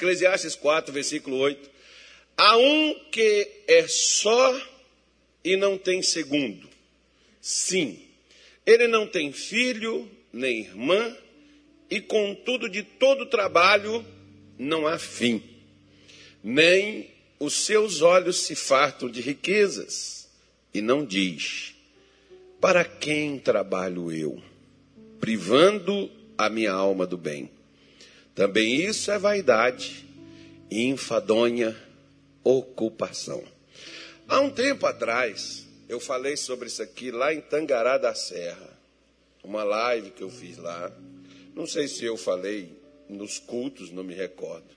Eclesiastes 4, versículo 8. Há um que é só e não tem segundo. Sim, ele não tem filho nem irmã, e contudo de todo trabalho não há fim, nem os seus olhos se fartam de riquezas, e não diz: Para quem trabalho eu? Privando a minha alma do bem. Também isso é vaidade e enfadonha ocupação. Há um tempo atrás, eu falei sobre isso aqui lá em Tangará da Serra, uma live que eu fiz lá. Não sei se eu falei nos cultos, não me recordo.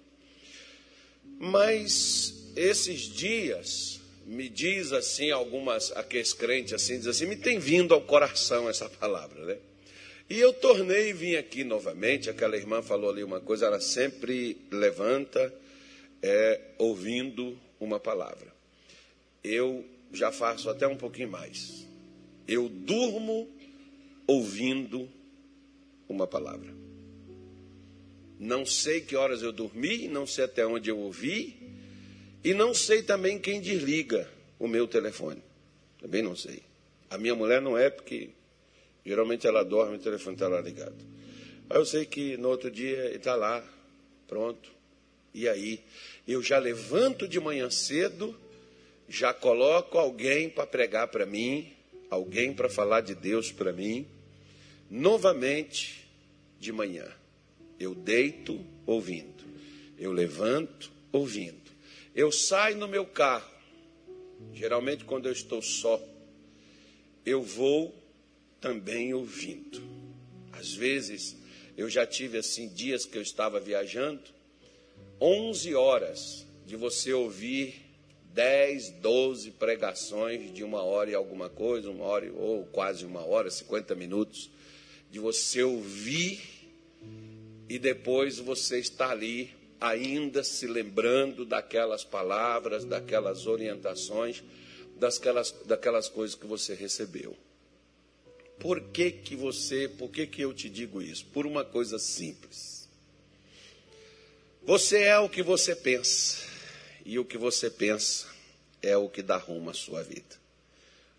Mas esses dias me diz assim algumas aqueles crentes assim diz assim me tem vindo ao coração essa palavra, né? E eu tornei e vim aqui novamente. Aquela irmã falou ali uma coisa, ela sempre levanta é, ouvindo uma palavra. Eu já faço até um pouquinho mais. Eu durmo ouvindo uma palavra. Não sei que horas eu dormi, não sei até onde eu ouvi, e não sei também quem desliga o meu telefone. Também não sei. A minha mulher não é, porque geralmente ela dorme o telefone está lá ligado. Aí eu sei que no outro dia ele está lá, pronto. E aí? Eu já levanto de manhã cedo, já coloco alguém para pregar para mim, alguém para falar de Deus para mim, novamente de manhã. Eu deito ouvindo, eu levanto ouvindo. Eu saio no meu carro, geralmente quando eu estou só, eu vou também ouvindo. Às vezes, eu já tive assim dias que eu estava viajando, 11 horas de você ouvir 10, 12 pregações de uma hora e alguma coisa, uma hora ou quase uma hora, 50 minutos, de você ouvir e depois você está ali ainda se lembrando daquelas palavras, daquelas orientações, daquelas, daquelas coisas que você recebeu. Por que, que você, por que, que eu te digo isso? Por uma coisa simples. Você é o que você pensa, e o que você pensa é o que dá rumo à sua vida.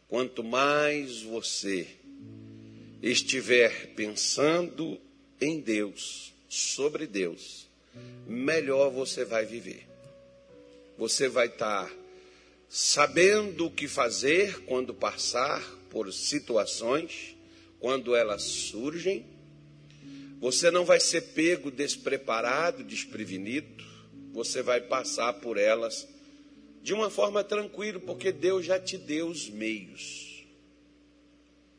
Quanto mais você estiver pensando em Deus, sobre Deus, melhor você vai viver. Você vai estar sabendo o que fazer quando passar por situações, quando elas surgem. Você não vai ser pego despreparado, desprevenido. Você vai passar por elas de uma forma tranquila, porque Deus já te deu os meios.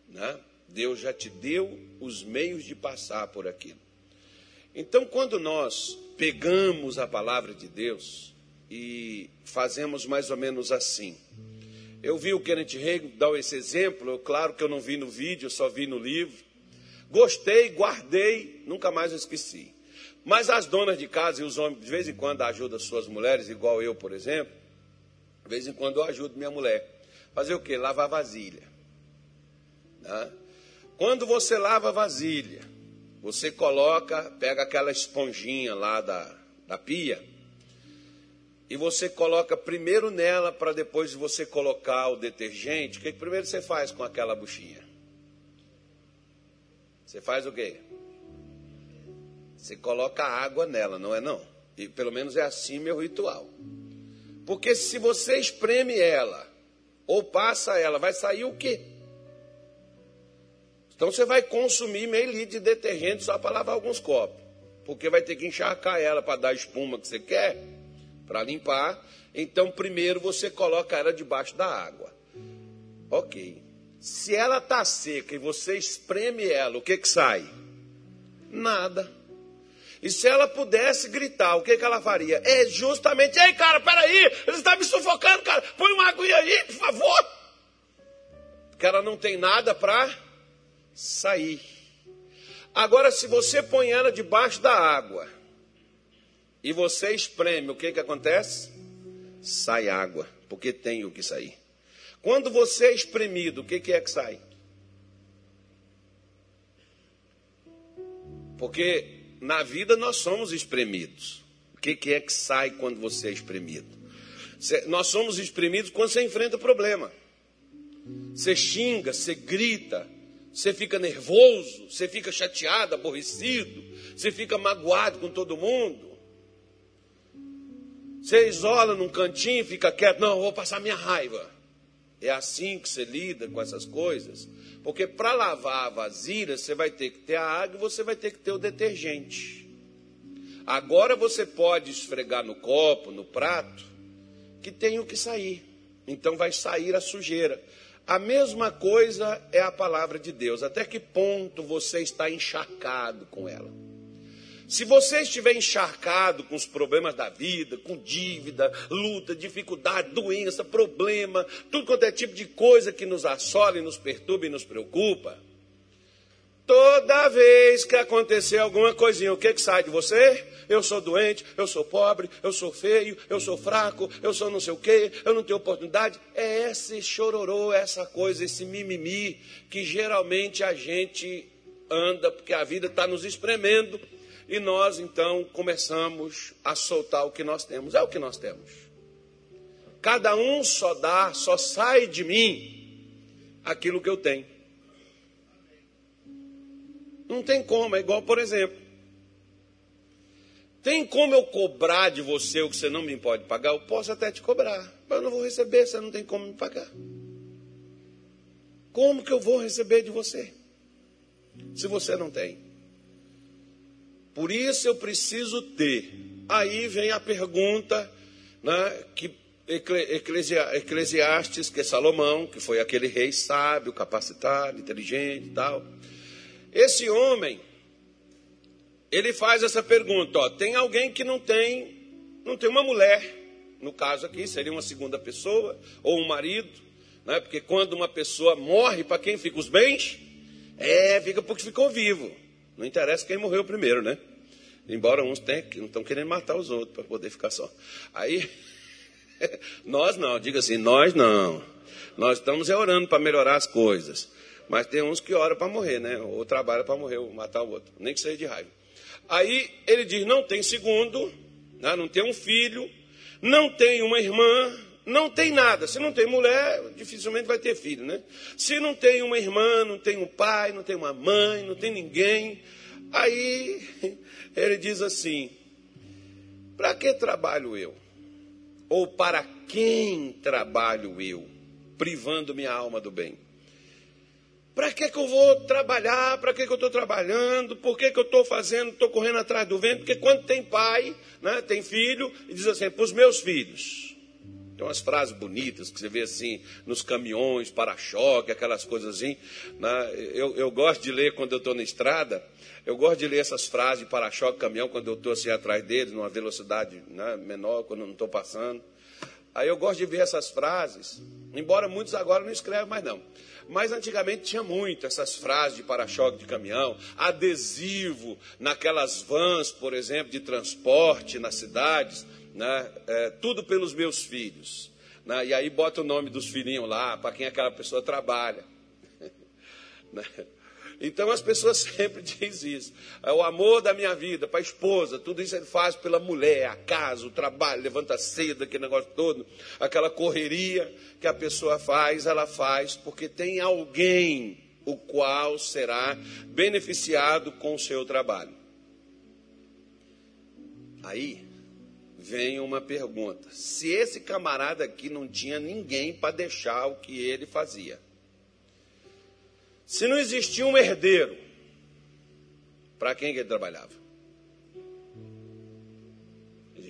Né? Deus já te deu os meios de passar por aquilo. Então, quando nós pegamos a palavra de Deus e fazemos mais ou menos assim, eu vi o Kenneth Reagan dar esse exemplo, claro que eu não vi no vídeo, só vi no livro. Gostei, guardei, nunca mais esqueci. Mas as donas de casa e os homens, de vez em quando, ajudam suas mulheres, igual eu, por exemplo. De vez em quando eu ajudo minha mulher. Fazer o quê? Lavar vasilha. Né? Quando você lava vasilha, você coloca, pega aquela esponjinha lá da, da pia, e você coloca primeiro nela para depois você colocar o detergente. O que, que primeiro você faz com aquela buchinha? Você faz o quê? Você coloca água nela, não é não? E pelo menos é assim meu ritual. Porque se você espreme ela ou passa ela, vai sair o quê? Então você vai consumir meio litro de detergente só para lavar alguns copos. Porque vai ter que encharcar ela para dar a espuma que você quer, para limpar. Então primeiro você coloca ela debaixo da água. Ok. Se ela está seca e você espreme ela, o que, que sai? Nada. E se ela pudesse gritar, o que, que ela faria? É justamente, ei cara, peraí, ele está me sufocando, cara, põe uma aguinha aí, por favor. Porque ela não tem nada para sair. Agora, se você põe ela debaixo da água e você espreme, o que, que acontece? Sai água, porque tem o que sair. Quando você é espremido, o que, que é que sai? Porque na vida nós somos espremidos. O que, que é que sai quando você é espremido? Nós somos espremidos quando você enfrenta problema. Você xinga, você grita, você fica nervoso, você fica chateado, aborrecido, você fica magoado com todo mundo. Você isola num cantinho, fica quieto, não, eu vou passar minha raiva. É assim que você lida com essas coisas. Porque para lavar a vasilha, você vai ter que ter a água e você vai ter que ter o detergente. Agora você pode esfregar no copo, no prato, que tem o que sair. Então vai sair a sujeira. A mesma coisa é a palavra de Deus. Até que ponto você está encharcado com ela? Se você estiver encharcado com os problemas da vida, com dívida, luta, dificuldade, doença, problema, tudo quanto é tipo de coisa que nos assola e nos perturba e nos preocupa, toda vez que acontecer alguma coisinha, o que, que sai de você? Eu sou doente, eu sou pobre, eu sou feio, eu sou fraco, eu sou não sei o quê, eu não tenho oportunidade. É esse chororô, essa coisa, esse mimimi que geralmente a gente anda, porque a vida está nos espremendo e nós então começamos a soltar o que nós temos. É o que nós temos. Cada um só dá, só sai de mim aquilo que eu tenho. Não tem como, é igual, por exemplo. Tem como eu cobrar de você o que você não me pode pagar? Eu posso até te cobrar, mas eu não vou receber, você não tem como me pagar. Como que eu vou receber de você? Se você não tem. Por isso eu preciso ter. Aí vem a pergunta né, que Eclesiastes, que é Salomão, que foi aquele rei sábio, capacitado, inteligente e tal. Esse homem, ele faz essa pergunta: ó, tem alguém que não tem, não tem uma mulher, no caso aqui seria uma segunda pessoa ou um marido, né? Porque quando uma pessoa morre, para quem fica os bens? É, fica porque ficou vivo. Não interessa quem morreu primeiro, né? Embora uns tenham, estão querendo matar os outros para poder ficar só. Aí, nós não, diga assim, nós não. Nós estamos orando para melhorar as coisas. Mas tem uns que oram para morrer, né? Ou trabalham para morrer, ou matar o outro. Nem que seja de raiva. Aí ele diz: não tem segundo, né? não tem um filho, não tem uma irmã, não tem nada. Se não tem mulher, dificilmente vai ter filho, né? Se não tem uma irmã, não tem um pai, não tem uma mãe, não tem ninguém. Aí ele diz assim: para que trabalho eu? Ou para quem trabalho eu, privando minha alma do bem? Para que, que eu vou trabalhar? Para que, que eu estou trabalhando? Por que, que eu estou fazendo? Estou correndo atrás do vento? Porque quando tem pai, né, tem filho, e diz assim: para os meus filhos. Tem umas frases bonitas que você vê assim nos caminhões, para-choque, aquelas coisas assim. Né? Eu, eu gosto de ler quando eu estou na estrada, eu gosto de ler essas frases de para-choque, caminhão, quando eu estou assim atrás deles, numa velocidade né, menor, quando eu não estou passando. Aí eu gosto de ver essas frases, embora muitos agora não escrevem mais não. Mas antigamente tinha muito essas frases de para-choque de caminhão, adesivo naquelas vans, por exemplo, de transporte nas cidades né? É, tudo pelos meus filhos. Né? E aí bota o nome dos filhinhos lá, para quem aquela pessoa trabalha. né? Então as pessoas sempre dizem isso. É o amor da minha vida, para a esposa, tudo isso ele faz pela mulher, a casa, o trabalho, levanta cedo, aquele negócio todo, aquela correria que a pessoa faz, ela faz porque tem alguém o qual será beneficiado com o seu trabalho. Aí vem uma pergunta: se esse camarada aqui não tinha ninguém para deixar o que ele fazia, se não existia um herdeiro, para quem que ele trabalhava?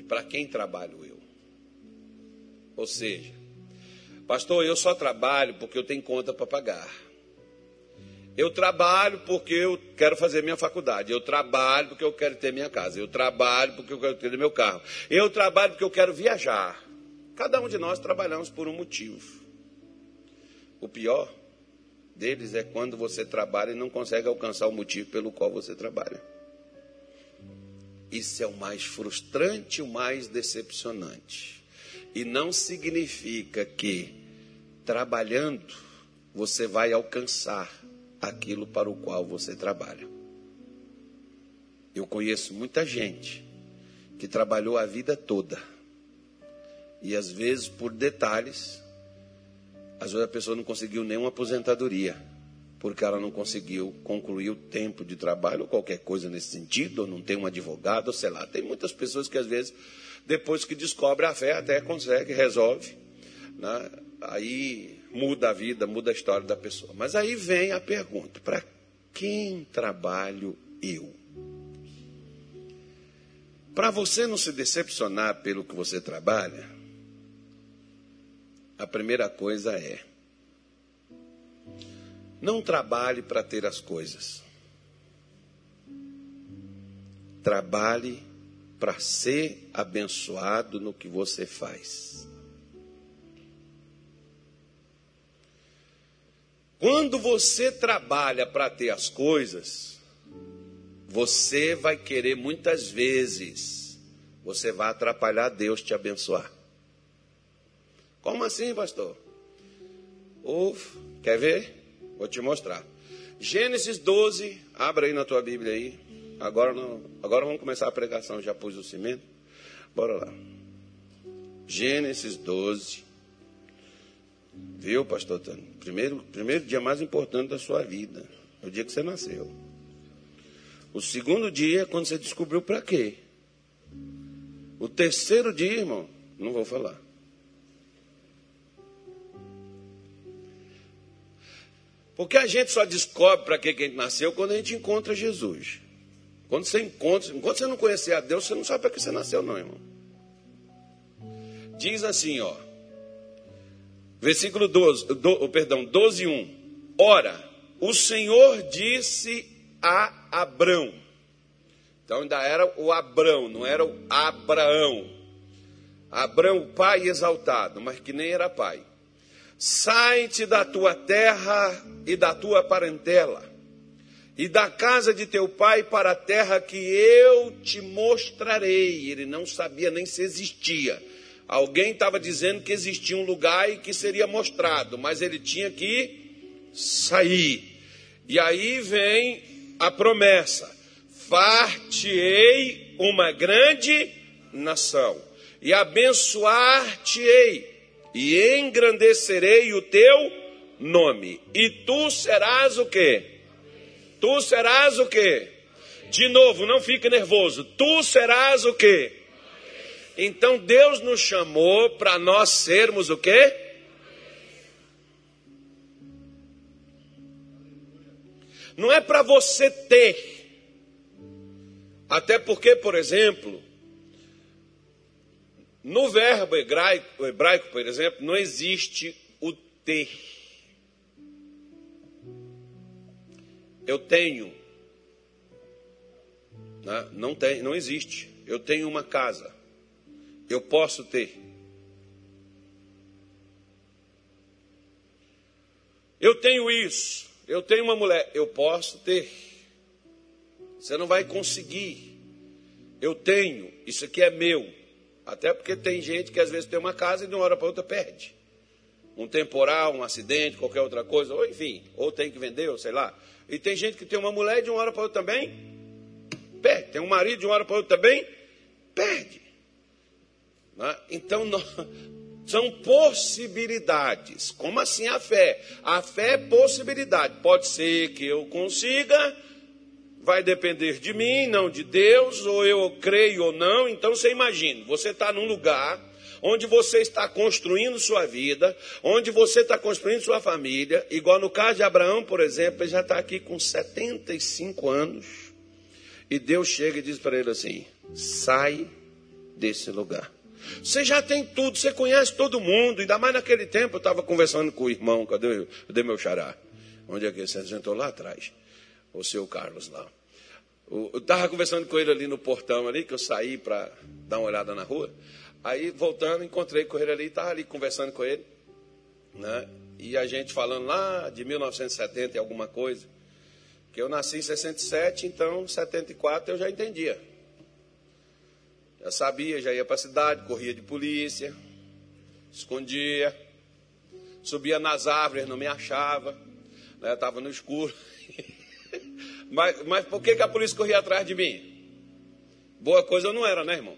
Para quem trabalho eu? Ou seja, pastor, eu só trabalho porque eu tenho conta para pagar. Eu trabalho porque eu quero fazer minha faculdade. Eu trabalho porque eu quero ter minha casa. Eu trabalho porque eu quero ter meu carro. Eu trabalho porque eu quero viajar. Cada um de nós trabalhamos por um motivo. O pior deles é quando você trabalha e não consegue alcançar o motivo pelo qual você trabalha. Isso é o mais frustrante, o mais decepcionante. E não significa que trabalhando você vai alcançar aquilo para o qual você trabalha. Eu conheço muita gente que trabalhou a vida toda. E às vezes, por detalhes, às vezes a pessoa não conseguiu nenhuma aposentadoria, porque ela não conseguiu concluir o tempo de trabalho, ou qualquer coisa nesse sentido, ou não tem um advogado, ou sei lá. Tem muitas pessoas que às vezes, depois que descobre a fé, até consegue, resolve. Né? Aí muda a vida, muda a história da pessoa. Mas aí vem a pergunta: para quem trabalho eu? Para você não se decepcionar pelo que você trabalha, a primeira coisa é: não trabalhe para ter as coisas. Trabalhe para ser abençoado no que você faz. Quando você trabalha para ter as coisas, você vai querer muitas vezes, você vai atrapalhar Deus te abençoar. Como assim, pastor? Uf, quer ver? Vou te mostrar. Gênesis 12, abra aí na tua Bíblia aí. Agora, não, agora vamos começar a pregação, já pus o cimento. Bora lá. Gênesis 12. Viu, pastor Tânia? Primeiro, primeiro dia mais importante da sua vida. É o dia que você nasceu. O segundo dia é quando você descobriu para quê. O terceiro dia, irmão, não vou falar. Porque a gente só descobre para que a gente nasceu quando a gente encontra Jesus. Quando você encontra, enquanto você não conhecer a Deus, você não sabe para que você nasceu, não, irmão. Diz assim, ó. Versículo 12, do, perdão, 12, 1. Ora, o Senhor disse a Abrão. Então ainda era o Abrão, não era o Abraão. Abrão, pai exaltado, mas que nem era pai. Sai-te da tua terra e da tua parentela, e da casa de teu pai para a terra que eu te mostrarei. Ele não sabia nem se existia. Alguém estava dizendo que existia um lugar e que seria mostrado, mas ele tinha que sair. E aí vem a promessa: far-te-ei uma grande nação, e abençoar-te-ei e engrandecerei o teu nome. E tu serás o quê? Tu serás o quê? De novo, não fique nervoso. Tu serás o quê? Então Deus nos chamou para nós sermos o quê? Não é para você ter. Até porque, por exemplo, no verbo hebraico, hebraico, por exemplo, não existe o ter. Eu tenho. Né? Não, tem, não existe. Eu tenho uma casa. Eu posso ter. Eu tenho isso. Eu tenho uma mulher. Eu posso ter. Você não vai conseguir. Eu tenho. Isso aqui é meu. Até porque tem gente que às vezes tem uma casa e de uma hora para outra perde. Um temporal, um acidente, qualquer outra coisa, ou enfim, ou tem que vender, ou sei lá. E tem gente que tem uma mulher e de uma hora para outra também perde. Tem um marido de uma hora para outra também perde. Né? Então, são possibilidades. Como assim a fé? A fé é possibilidade. Pode ser que eu consiga, vai depender de mim, não de Deus, ou eu creio ou não. Então você imagina, você está num lugar onde você está construindo sua vida, onde você está construindo sua família, igual no caso de Abraão, por exemplo, ele já está aqui com 75 anos, e Deus chega e diz para ele assim: sai desse lugar. Você já tem tudo, você conhece todo mundo, ainda mais naquele tempo eu estava conversando com o irmão, cadê, cadê meu xará? Onde é que você sentou lá atrás? o seu Carlos lá. Eu estava conversando com ele ali no portão ali, que eu saí para dar uma olhada na rua. Aí, voltando, encontrei com ele ali, estava ali conversando com ele. Né? E a gente falando lá de 1970 e alguma coisa. Que eu nasci em 67, então 74 eu já entendia. Já sabia, já ia para a cidade, corria de polícia, escondia, subia nas árvores, não me achava, estava né? no escuro. Mas, mas por que, que a polícia corria atrás de mim? Boa coisa não era, né, irmão?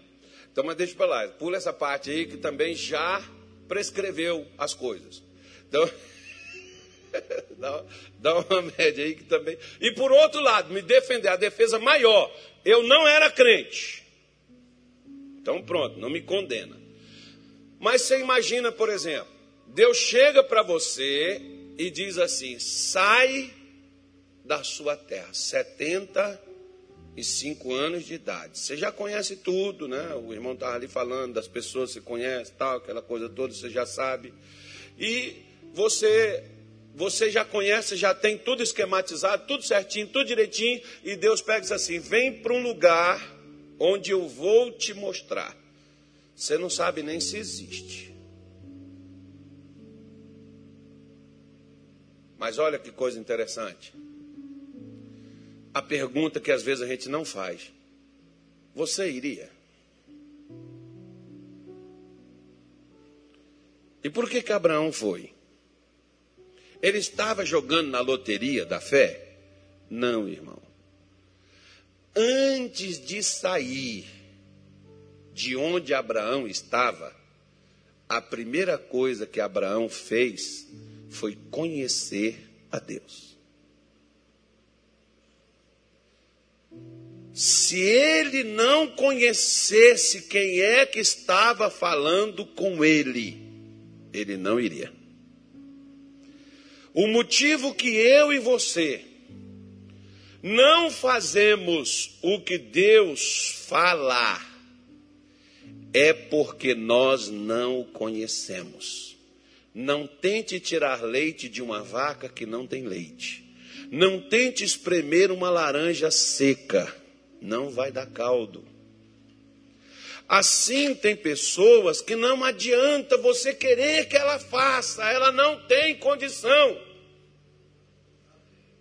Então, mas deixa para lá, pula essa parte aí que também já prescreveu as coisas. Então, dá, dá uma média aí que também. E por outro lado, me defender, a defesa maior. Eu não era crente. Então pronto, não me condena. Mas você imagina, por exemplo, Deus chega para você e diz assim: sai da sua terra, 75 anos de idade. Você já conhece tudo, né? O irmão estava ali falando das pessoas que você conhece, tal, aquela coisa toda, você já sabe. E você você já conhece, já tem tudo esquematizado, tudo certinho, tudo direitinho, e Deus pega e diz assim: vem para um lugar onde eu vou te mostrar. Você não sabe nem se existe. Mas olha que coisa interessante. A pergunta que às vezes a gente não faz: Você iria? E por que que Abraão foi? Ele estava jogando na loteria da fé? Não, irmão. Antes de sair de onde Abraão estava, a primeira coisa que Abraão fez foi conhecer a Deus. Se ele não conhecesse quem é que estava falando com ele, ele não iria. O motivo que eu e você não fazemos o que Deus fala é porque nós não o conhecemos. Não tente tirar leite de uma vaca que não tem leite. Não tente espremer uma laranja seca, não vai dar caldo. Assim tem pessoas que não adianta você querer que ela faça, ela não tem condição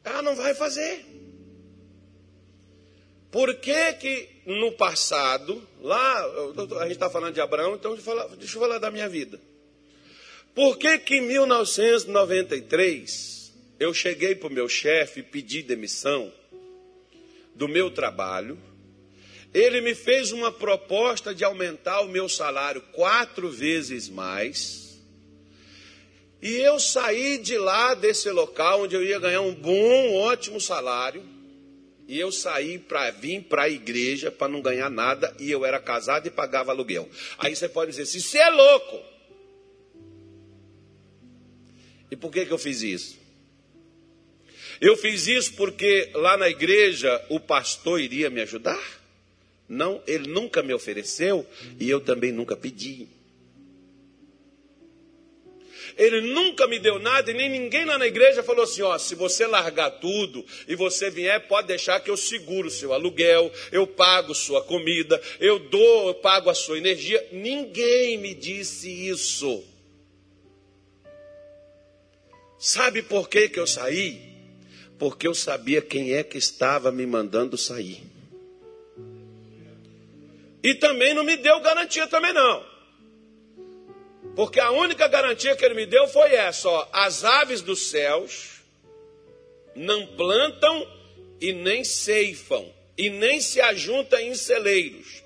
ela não vai fazer. Por que que no passado, lá, a gente está falando de Abraão, então deixa eu, falar, da minha vida. Por que que em 1993 eu cheguei para o meu chefe pedi demissão do meu trabalho? Ele me fez uma proposta de aumentar o meu salário quatro vezes mais e eu saí de lá, desse local, onde eu ia ganhar um bom, ótimo salário. E eu saí para vir para a igreja para não ganhar nada. E eu era casado e pagava aluguel. Aí você pode dizer: se você é louco. E por que, que eu fiz isso? Eu fiz isso porque lá na igreja o pastor iria me ajudar? Não, ele nunca me ofereceu e eu também nunca pedi. Ele nunca me deu nada e nem ninguém lá na igreja falou assim: ó, se você largar tudo e você vier, pode deixar que eu seguro o seu aluguel, eu pago sua comida, eu dou, eu pago a sua energia. Ninguém me disse isso. Sabe por que, que eu saí? Porque eu sabia quem é que estava me mandando sair. E também não me deu garantia também não. Porque a única garantia que ele me deu foi essa: ó, as aves dos céus não plantam e nem ceifam, e nem se ajuntam em celeiros.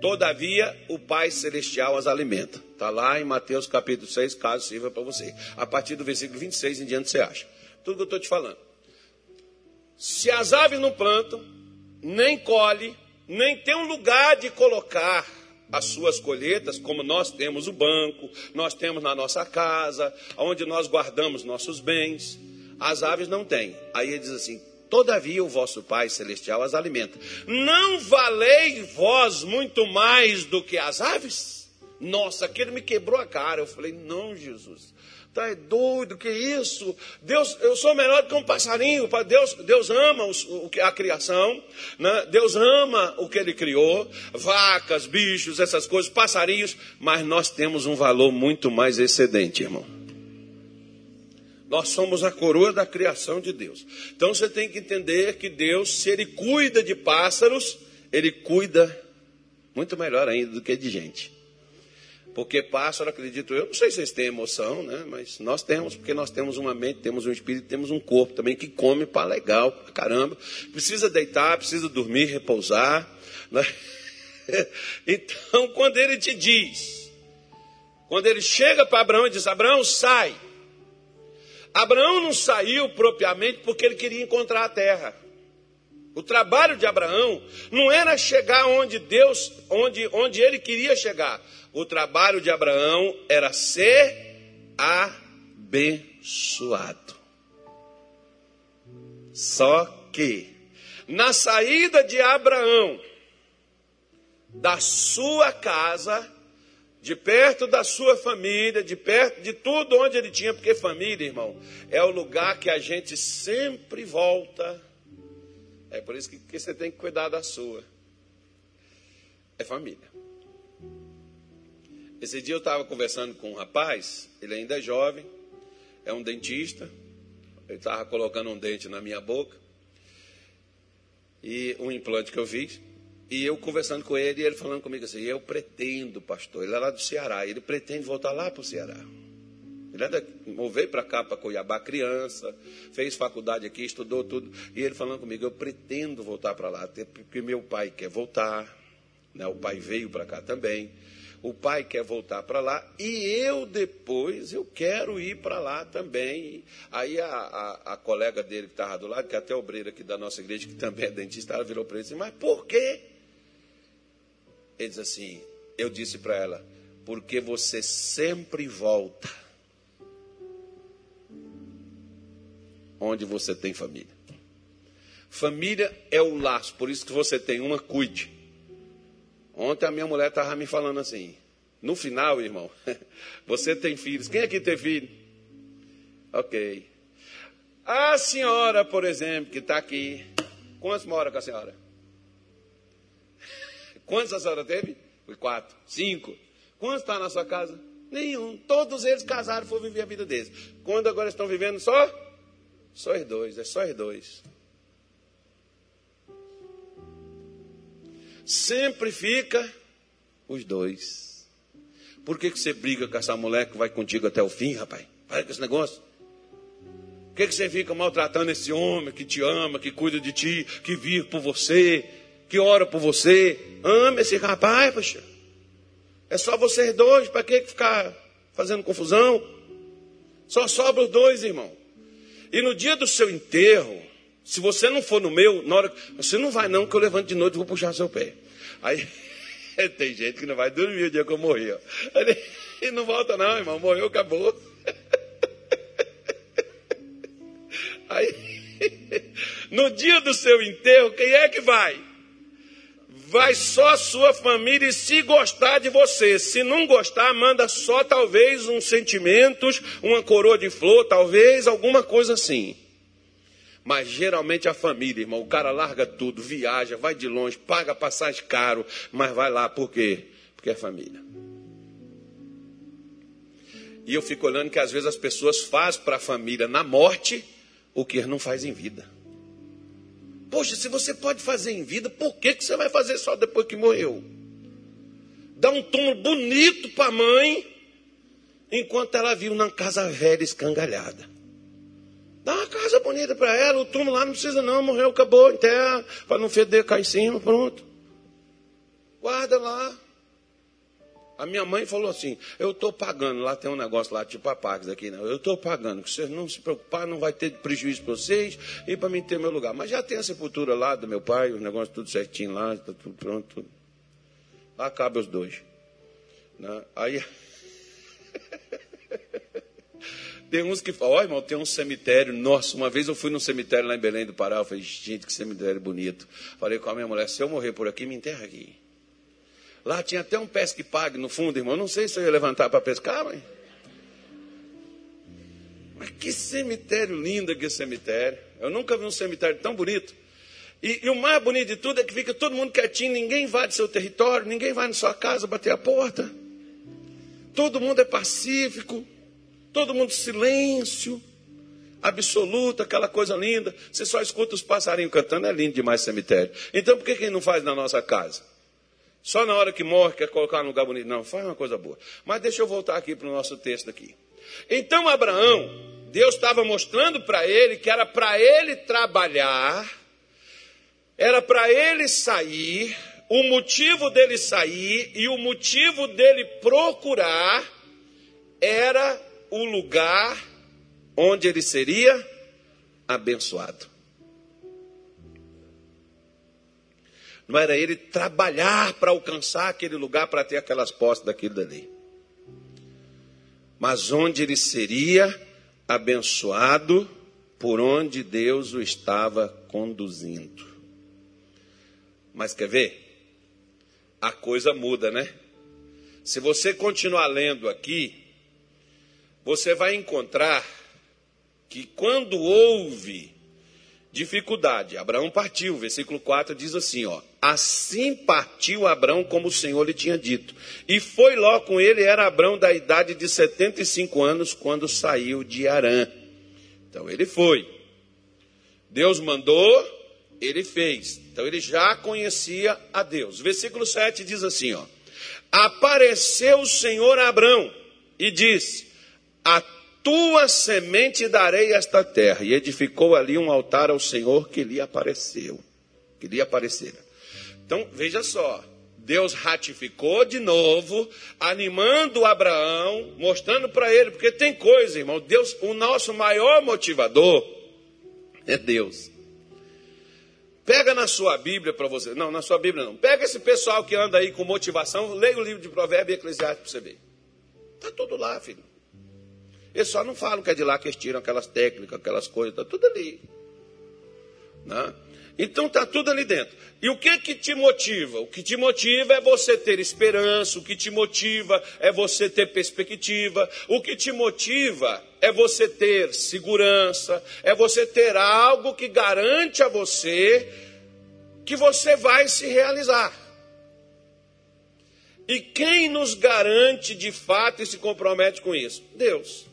Todavia, o Pai Celestial as alimenta. Está lá em Mateus capítulo 6, caso sirva para você. A partir do versículo 26 em diante você acha. Tudo que eu estou te falando. Se as aves não plantam, nem colhe, nem tem um lugar de colocar as suas colheitas, como nós temos o banco, nós temos na nossa casa, onde nós guardamos nossos bens. As aves não têm. Aí ele diz assim: Todavia o vosso Pai Celestial as alimenta. Não valei vós muito mais do que as aves? Nossa, aquele me quebrou a cara. Eu falei: Não, Jesus. Tá é doido, que isso? Deus, eu sou melhor do que um passarinho. Deus, Deus ama os, a criação, né? Deus ama o que Ele criou, vacas, bichos, essas coisas, passarinhos, mas nós temos um valor muito mais excedente, irmão. Nós somos a coroa da criação de Deus. Então você tem que entender que Deus, se Ele cuida de pássaros, Ele cuida muito melhor ainda do que de gente. Porque pássaro, acredito eu, não sei se vocês têm emoção, né? Mas nós temos, porque nós temos uma mente, temos um espírito, temos um corpo também que come para legal, caramba. Precisa deitar, precisa dormir, repousar. Né? Então, quando ele te diz, quando ele chega para Abraão e diz: Abraão, sai. Abraão não saiu propriamente porque ele queria encontrar a terra. O trabalho de Abraão não era chegar onde Deus, onde, onde ele queria chegar. O trabalho de Abraão era ser abençoado. Só que, na saída de Abraão, da sua casa, de perto da sua família, de perto de tudo onde ele tinha, porque família, irmão, é o lugar que a gente sempre volta. É por isso que, que você tem que cuidar da sua. É família. Esse dia eu estava conversando com um rapaz, ele ainda é jovem, é um dentista, ele estava colocando um dente na minha boca, e um implante que eu fiz. E eu conversando com ele, e ele falando comigo assim: Eu pretendo, pastor, ele é lá do Ceará, ele pretende voltar lá para o Ceará. Ele veio para cá, para Cuiabá, criança, fez faculdade aqui, estudou tudo. E ele falando comigo: Eu pretendo voltar para lá, porque meu pai quer voltar. Né? O pai veio para cá também. O pai quer voltar para lá e eu depois eu quero ir para lá também. Aí a, a, a colega dele que estava do lado, que é até obreira aqui da nossa igreja, que também é dentista, ela virou para ele e disse: Mas por quê? Ele diz assim: Eu disse para ela, porque você sempre volta onde você tem família. Família é o laço, por isso que você tem uma, cuide. Ontem a minha mulher estava me falando assim. No final, irmão, você tem filhos. Quem aqui tem filho? Ok. A senhora, por exemplo, que está aqui, quantos mora com a senhora? Quantos a senhora teve? Foi quatro. Cinco. Quantos está na sua casa? Nenhum. Todos eles casaram e foram viver a vida deles. Quando agora estão vivendo só? Só os dois. É só os dois. Sempre fica os dois. Por que, que você briga com essa mulher que vai contigo até o fim, rapaz? Para com esse negócio. Por que, que você fica maltratando esse homem que te ama, que cuida de ti, que vive por você? que ora por você. Ame esse rapaz, poxa. É só vocês dois, para que ficar fazendo confusão? Só sobra os dois, irmão. E no dia do seu enterro, se você não for no meu, na hora, você não vai não, que eu levanto de noite e vou puxar seu pé. Aí tem gente que não vai dormir o dia que eu morri. Ó. E não volta não, irmão. Morreu, acabou. Aí, no dia do seu enterro, quem é que vai? vai só sua família e se gostar de você. Se não gostar, manda só talvez uns sentimentos, uma coroa de flor, talvez alguma coisa assim. Mas geralmente a família, irmão, o cara larga tudo, viaja, vai de longe, paga passagem caro, mas vai lá por quê? Porque é família. E eu fico olhando que às vezes as pessoas fazem para a família na morte o que não faz em vida. Poxa, se você pode fazer em vida, por que, que você vai fazer só depois que morreu? Dá um túmulo bonito para a mãe, enquanto ela viu na casa velha escangalhada. Dá uma casa bonita para ela, o túmulo lá não precisa não, morreu, acabou, enterra, para não feder, cá em cima, pronto. Guarda lá. A minha mãe falou assim: eu estou pagando, lá tem um negócio lá, tipo a Pax aqui, não. Eu estou pagando, que vocês não se preocupar, não vai ter prejuízo para vocês e para mim ter meu lugar. Mas já tem a sepultura lá do meu pai, o negócio tudo certinho lá, está tudo pronto. Lá cabe os dois. Né? Aí. tem uns que falam, ó oh, irmão, tem um cemitério. Nossa, uma vez eu fui num cemitério lá em Belém do Pará, eu falei, gente, que cemitério bonito. Falei com a minha mulher, se eu morrer por aqui, me enterra aqui. Lá tinha até um pesque pague no fundo, irmão. Não sei se eu ia levantar para pescar, mas. Mas que cemitério lindo aquele cemitério. Eu nunca vi um cemitério tão bonito. E, e, o mais bonito de tudo é que fica todo mundo quietinho, ninguém vai do seu território, ninguém vai na sua casa bater a porta. Todo mundo é pacífico, todo mundo silêncio, absoluto, aquela coisa linda. Você só escuta os passarinhos cantando, é lindo demais cemitério. Então por que, que não faz na nossa casa? Só na hora que morre quer colocar num lugar bonito. Não, faz uma coisa boa. Mas deixa eu voltar aqui para o nosso texto aqui. Então Abraão, Deus estava mostrando para ele que era para ele trabalhar, era para ele sair, o motivo dele sair e o motivo dele procurar era o lugar onde ele seria abençoado. Não era ele trabalhar para alcançar aquele lugar, para ter aquelas posses daquilo dali. Mas onde ele seria abençoado por onde Deus o estava conduzindo. Mas quer ver? A coisa muda, né? Se você continuar lendo aqui, você vai encontrar que quando houve dificuldade, Abraão partiu, versículo 4 diz assim, ó: Assim partiu Abraão como o Senhor lhe tinha dito. E foi Ló com ele, era Abraão da idade de 75 anos quando saiu de Arã. Então ele foi. Deus mandou, ele fez. Então ele já conhecia a Deus. Versículo 7 diz assim, ó: Apareceu o Senhor a Abraão e disse: A tua semente darei esta terra. E edificou ali um altar ao Senhor que lhe apareceu. Que lhe aparecera. Então, veja só. Deus ratificou de novo, animando Abraão, mostrando para ele, porque tem coisa, irmão. Deus, o nosso maior motivador é Deus. Pega na sua Bíblia para você. Não, na sua Bíblia não. Pega esse pessoal que anda aí com motivação, leia o livro de Provérbios e Eclesiastes para você ver. Está tudo lá, filho. Eles só não falam que é de lá que eles tiram aquelas técnicas, aquelas coisas, está tudo ali. Né? Então está tudo ali dentro. E o que que te motiva? O que te motiva é você ter esperança, o que te motiva é você ter perspectiva, o que te motiva é você ter segurança, é você ter algo que garante a você que você vai se realizar. E quem nos garante de fato e se compromete com isso? Deus.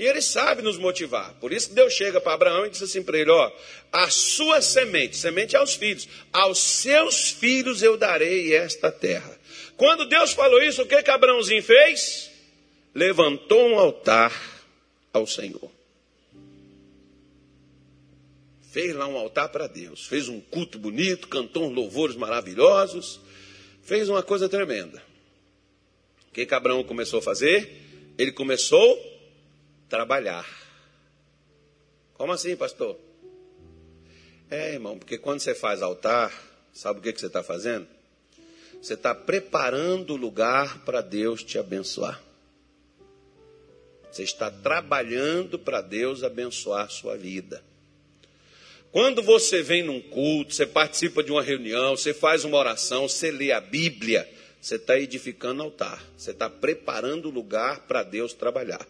E ele sabe nos motivar. Por isso Deus chega para Abraão e diz assim para ele: ó, a sua semente, semente aos filhos, aos seus filhos eu darei esta terra. Quando Deus falou isso, o que que Abraãozinho fez? Levantou um altar ao Senhor. Fez lá um altar para Deus, fez um culto bonito, cantou uns louvores maravilhosos, fez uma coisa tremenda. O que que Abraão começou a fazer? Ele começou trabalhar. Como assim, pastor? É, irmão, porque quando você faz altar, sabe o que, que você está fazendo? Você está preparando o lugar para Deus te abençoar. Você está trabalhando para Deus abençoar sua vida. Quando você vem num culto, você participa de uma reunião, você faz uma oração, você lê a Bíblia, você está edificando altar. Você está preparando o lugar para Deus trabalhar.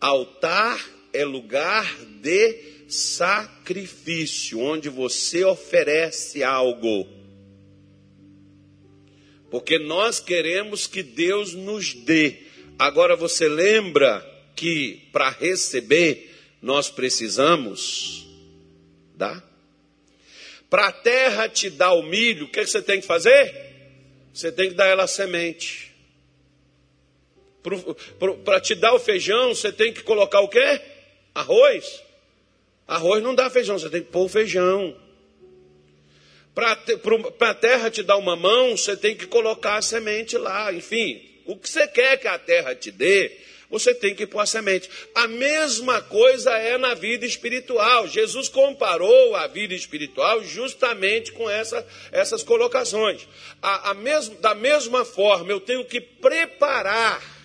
Altar é lugar de sacrifício, onde você oferece algo. Porque nós queremos que Deus nos dê. Agora você lembra que para receber nós precisamos dar? Para a terra te dar o milho, o que você tem que fazer? Você tem que dar ela semente. Para te dar o feijão, você tem que colocar o quê? Arroz. Arroz não dá feijão, você tem que pôr o feijão. Para a terra te dar uma mão, você tem que colocar a semente lá. Enfim, o que você quer que a terra te dê, você tem que pôr a semente. A mesma coisa é na vida espiritual. Jesus comparou a vida espiritual justamente com essa, essas colocações. A, a mesmo, da mesma forma, eu tenho que preparar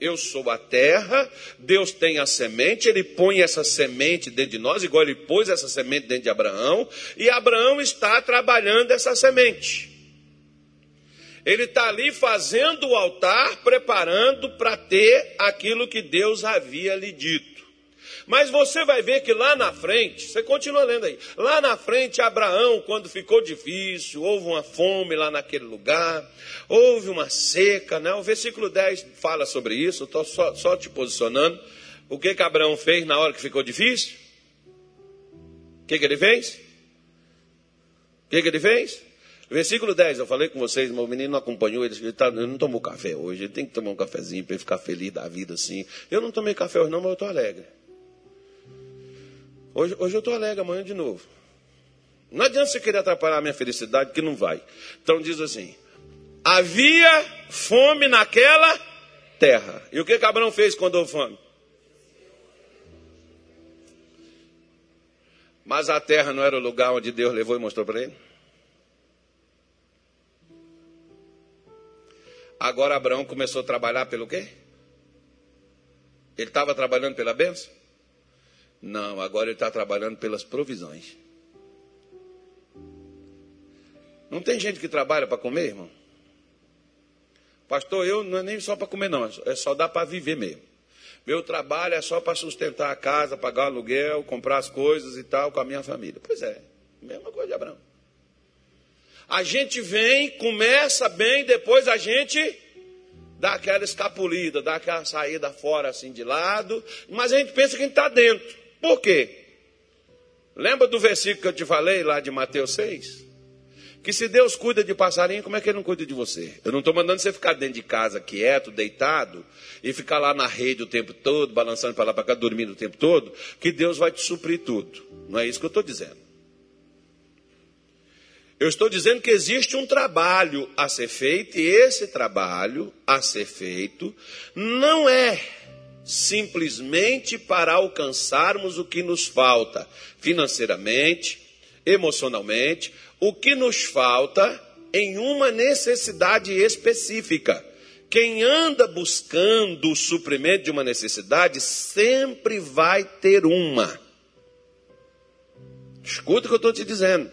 eu sou a terra, Deus tem a semente, ele põe essa semente dentro de nós, igual ele pôs essa semente dentro de Abraão, e Abraão está trabalhando essa semente. Ele está ali fazendo o altar, preparando para ter aquilo que Deus havia lhe dito. Mas você vai ver que lá na frente, você continua lendo aí, lá na frente, Abraão, quando ficou difícil, houve uma fome lá naquele lugar, houve uma seca, né? O versículo 10 fala sobre isso, estou só, só te posicionando. O que que Abraão fez na hora que ficou difícil? O que, que ele fez? O que, que ele fez? Versículo 10, eu falei com vocês, meu menino acompanhou, ele, ele, tá, ele não tomou café hoje, ele tem que tomar um cafezinho para ele ficar feliz da vida assim. Eu não tomei café hoje não, mas eu estou alegre. Hoje, hoje eu estou alegre, amanhã de novo. Não adianta você querer atrapalhar a minha felicidade, que não vai. Então diz assim: havia fome naquela terra. E o que, Abraão fez quando houve fome? Mas a terra não era o lugar onde Deus levou e mostrou para ele? Agora Abraão começou a trabalhar pelo quê? Ele estava trabalhando pela benção? Não, agora ele está trabalhando pelas provisões. Não tem gente que trabalha para comer, irmão? Pastor, eu não é nem só para comer, não. É só dá para viver mesmo. Meu trabalho é só para sustentar a casa, pagar o aluguel, comprar as coisas e tal com a minha família. Pois é, mesma coisa de Abraão. A gente vem, começa bem, depois a gente dá aquela escapulida, dá aquela saída fora assim de lado, mas a gente pensa que a gente está dentro. Por quê? Lembra do versículo que eu te falei lá de Mateus 6? Que se Deus cuida de passarinho, como é que ele não cuida de você? Eu não estou mandando você ficar dentro de casa quieto, deitado, e ficar lá na rede o tempo todo, balançando para lá para cá, dormindo o tempo todo, que Deus vai te suprir tudo. Não é isso que eu estou dizendo. Eu estou dizendo que existe um trabalho a ser feito, e esse trabalho a ser feito não é simplesmente para alcançarmos o que nos falta financeiramente, emocionalmente, o que nos falta em uma necessidade específica. Quem anda buscando o suprimento de uma necessidade sempre vai ter uma. Escuta o que eu estou te dizendo.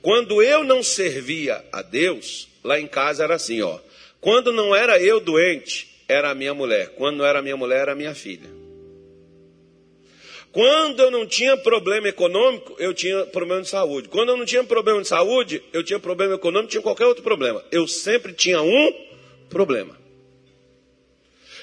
Quando eu não servia a Deus, lá em casa era assim, ó. Quando não era eu doente, era a minha mulher. Quando não era minha mulher, era minha filha. Quando eu não tinha problema econômico, eu tinha problema de saúde. Quando eu não tinha problema de saúde, eu tinha problema econômico, tinha qualquer outro problema. Eu sempre tinha um problema.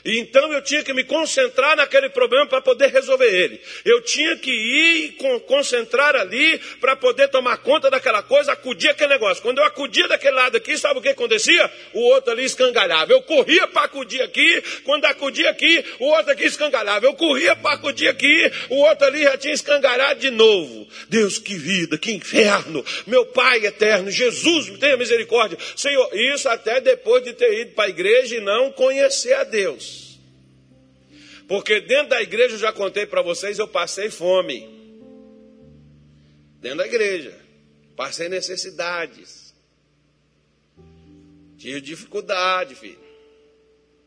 Então eu tinha que me concentrar naquele problema para poder resolver ele. Eu tinha que ir concentrar ali para poder tomar conta daquela coisa, acudir aquele negócio. Quando eu acudia daquele lado aqui, sabe o que acontecia? O outro ali escangalhava. Eu corria para acudir aqui, quando acudia aqui, o outro aqui escangalhava. Eu corria para acudir aqui, o outro ali já tinha escangalhado de novo. Deus, que vida, que inferno. Meu Pai eterno, Jesus, tenha misericórdia. Senhor, isso até depois de ter ido para a igreja e não conhecer a Deus. Porque dentro da igreja, eu já contei para vocês, eu passei fome. Dentro da igreja. Passei necessidades. Tive dificuldade, filho.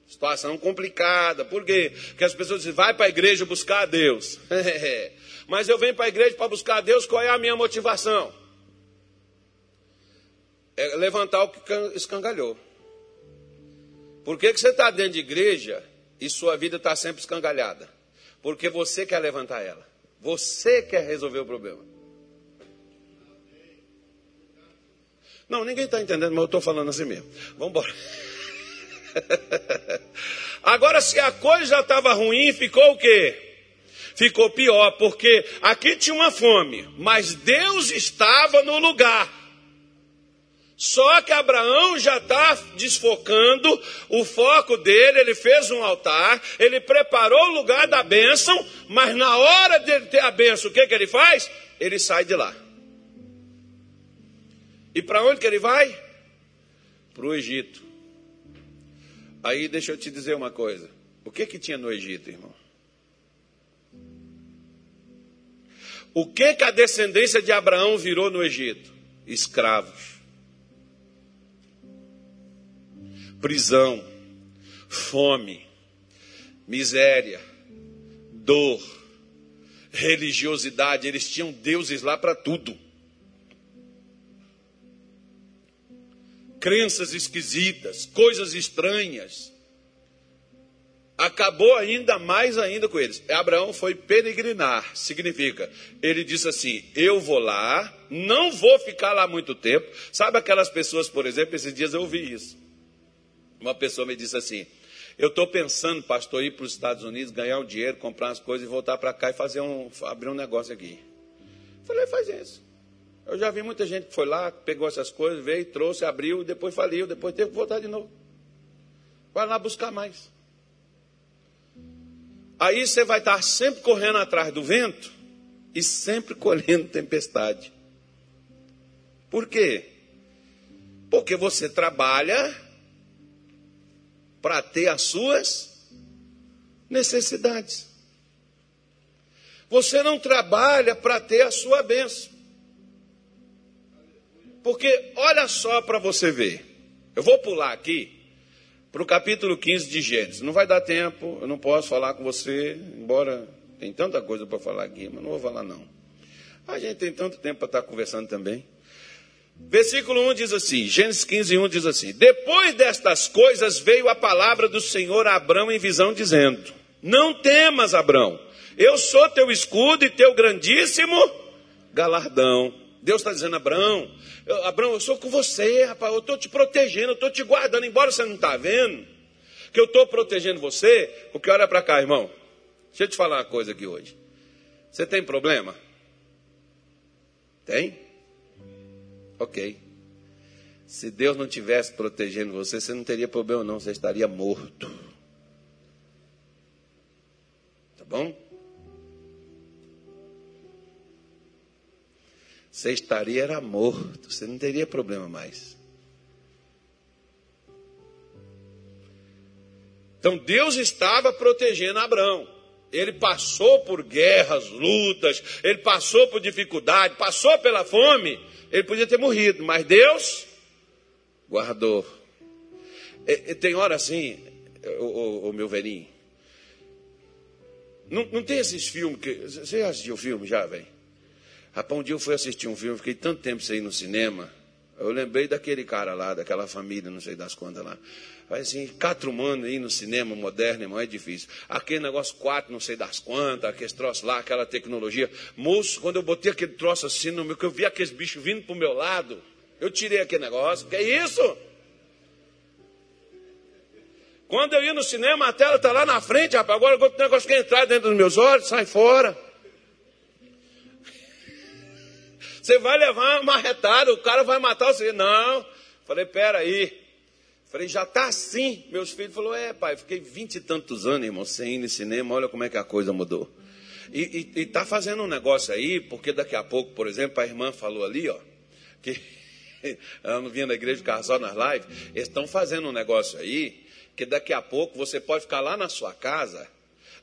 Situação complicada. Por quê? Porque as pessoas dizem, vai para a igreja buscar a Deus. Mas eu venho para a igreja para buscar a Deus, qual é a minha motivação? É levantar o que escangalhou. Por que, que você está dentro de igreja e sua vida está sempre escangalhada. Porque você quer levantar ela. Você quer resolver o problema. Não, ninguém está entendendo, mas eu estou falando assim mesmo. Vamos embora. Agora, se a coisa já estava ruim, ficou o quê? Ficou pior, porque aqui tinha uma fome, mas Deus estava no lugar. Só que Abraão já está desfocando o foco dele, ele fez um altar, ele preparou o lugar da bênção, mas na hora de ele ter a bênção, o que, que ele faz? Ele sai de lá. E para onde que ele vai? Para o Egito. Aí deixa eu te dizer uma coisa. O que que tinha no Egito, irmão? O que que a descendência de Abraão virou no Egito? Escravos. Prisão, fome, miséria, dor, religiosidade. Eles tinham deuses lá para tudo. Crenças esquisitas, coisas estranhas. Acabou ainda mais ainda com eles. Abraão foi peregrinar, significa, ele disse assim: Eu vou lá, não vou ficar lá muito tempo. Sabe aquelas pessoas, por exemplo, esses dias eu ouvi isso. Uma pessoa me disse assim: Eu estou pensando, pastor, ir para os Estados Unidos, ganhar um dinheiro, comprar umas coisas e voltar para cá e fazer um, abrir um negócio aqui. Falei, faz isso. Eu já vi muita gente que foi lá, pegou essas coisas, veio, trouxe, abriu, depois faliu, depois teve que voltar de novo. Vai lá buscar mais. Aí você vai estar sempre correndo atrás do vento e sempre colhendo tempestade. Por quê? Porque você trabalha para ter as suas necessidades. Você não trabalha para ter a sua bênção. Porque olha só para você ver. Eu vou pular aqui para o capítulo 15 de Gênesis. Não vai dar tempo, eu não posso falar com você, embora tem tanta coisa para falar aqui, mas não vou falar não. A gente tem tanto tempo para estar conversando também. Versículo 1 diz assim, Gênesis 15, 1 diz assim: Depois destas coisas veio a palavra do Senhor a Abrão em visão, dizendo: Não temas, Abrão, eu sou teu escudo e teu grandíssimo galardão. Deus está dizendo, Abraão, eu, Abraão, eu sou com você, rapaz, eu estou te protegendo, eu estou te guardando, embora você não está vendo, que eu estou protegendo você, porque olha para cá, irmão. Deixa eu te falar uma coisa aqui hoje. Você tem problema? Tem? Ok. Se Deus não tivesse protegendo você, você não teria problema não, você estaria morto. Tá bom? Você estaria era morto, você não teria problema mais. Então Deus estava protegendo Abraão. Ele passou por guerras, lutas, ele passou por dificuldade, passou pela fome. Ele podia ter morrido, mas Deus guardou. E, e tem hora assim, o, meu velhinho. Não, não tem esses filmes que. Você já assistiu filme já, velho? Rapaz, um dia eu fui assistir um filme, fiquei tanto tempo sem ir no cinema. Eu lembrei daquele cara lá, daquela família, não sei das quantas lá. Vai assim, quatro humanos aí no cinema moderno, irmão, é difícil. Aquele negócio quatro, não sei das quantas, aqueles troços lá, aquela tecnologia. Moço, quando eu botei aquele troço assim no meu, que eu vi aqueles bichos vindo pro meu lado, eu tirei aquele negócio. Que é isso? Quando eu ia no cinema, a tela tá lá na frente, rapaz. Agora o negócio quer entrar dentro dos meus olhos, sai fora. Você vai levar uma marretada, o cara vai matar você. Não. Falei, peraí. Falei, já está assim. Meus filhos falaram, é, pai, fiquei vinte e tantos anos, irmão, sem ir no cinema, olha como é que a coisa mudou. E está fazendo um negócio aí, porque daqui a pouco, por exemplo, a irmã falou ali, ó, que ela não vinha na igreja ficar só nas lives, estão fazendo um negócio aí, que daqui a pouco você pode ficar lá na sua casa,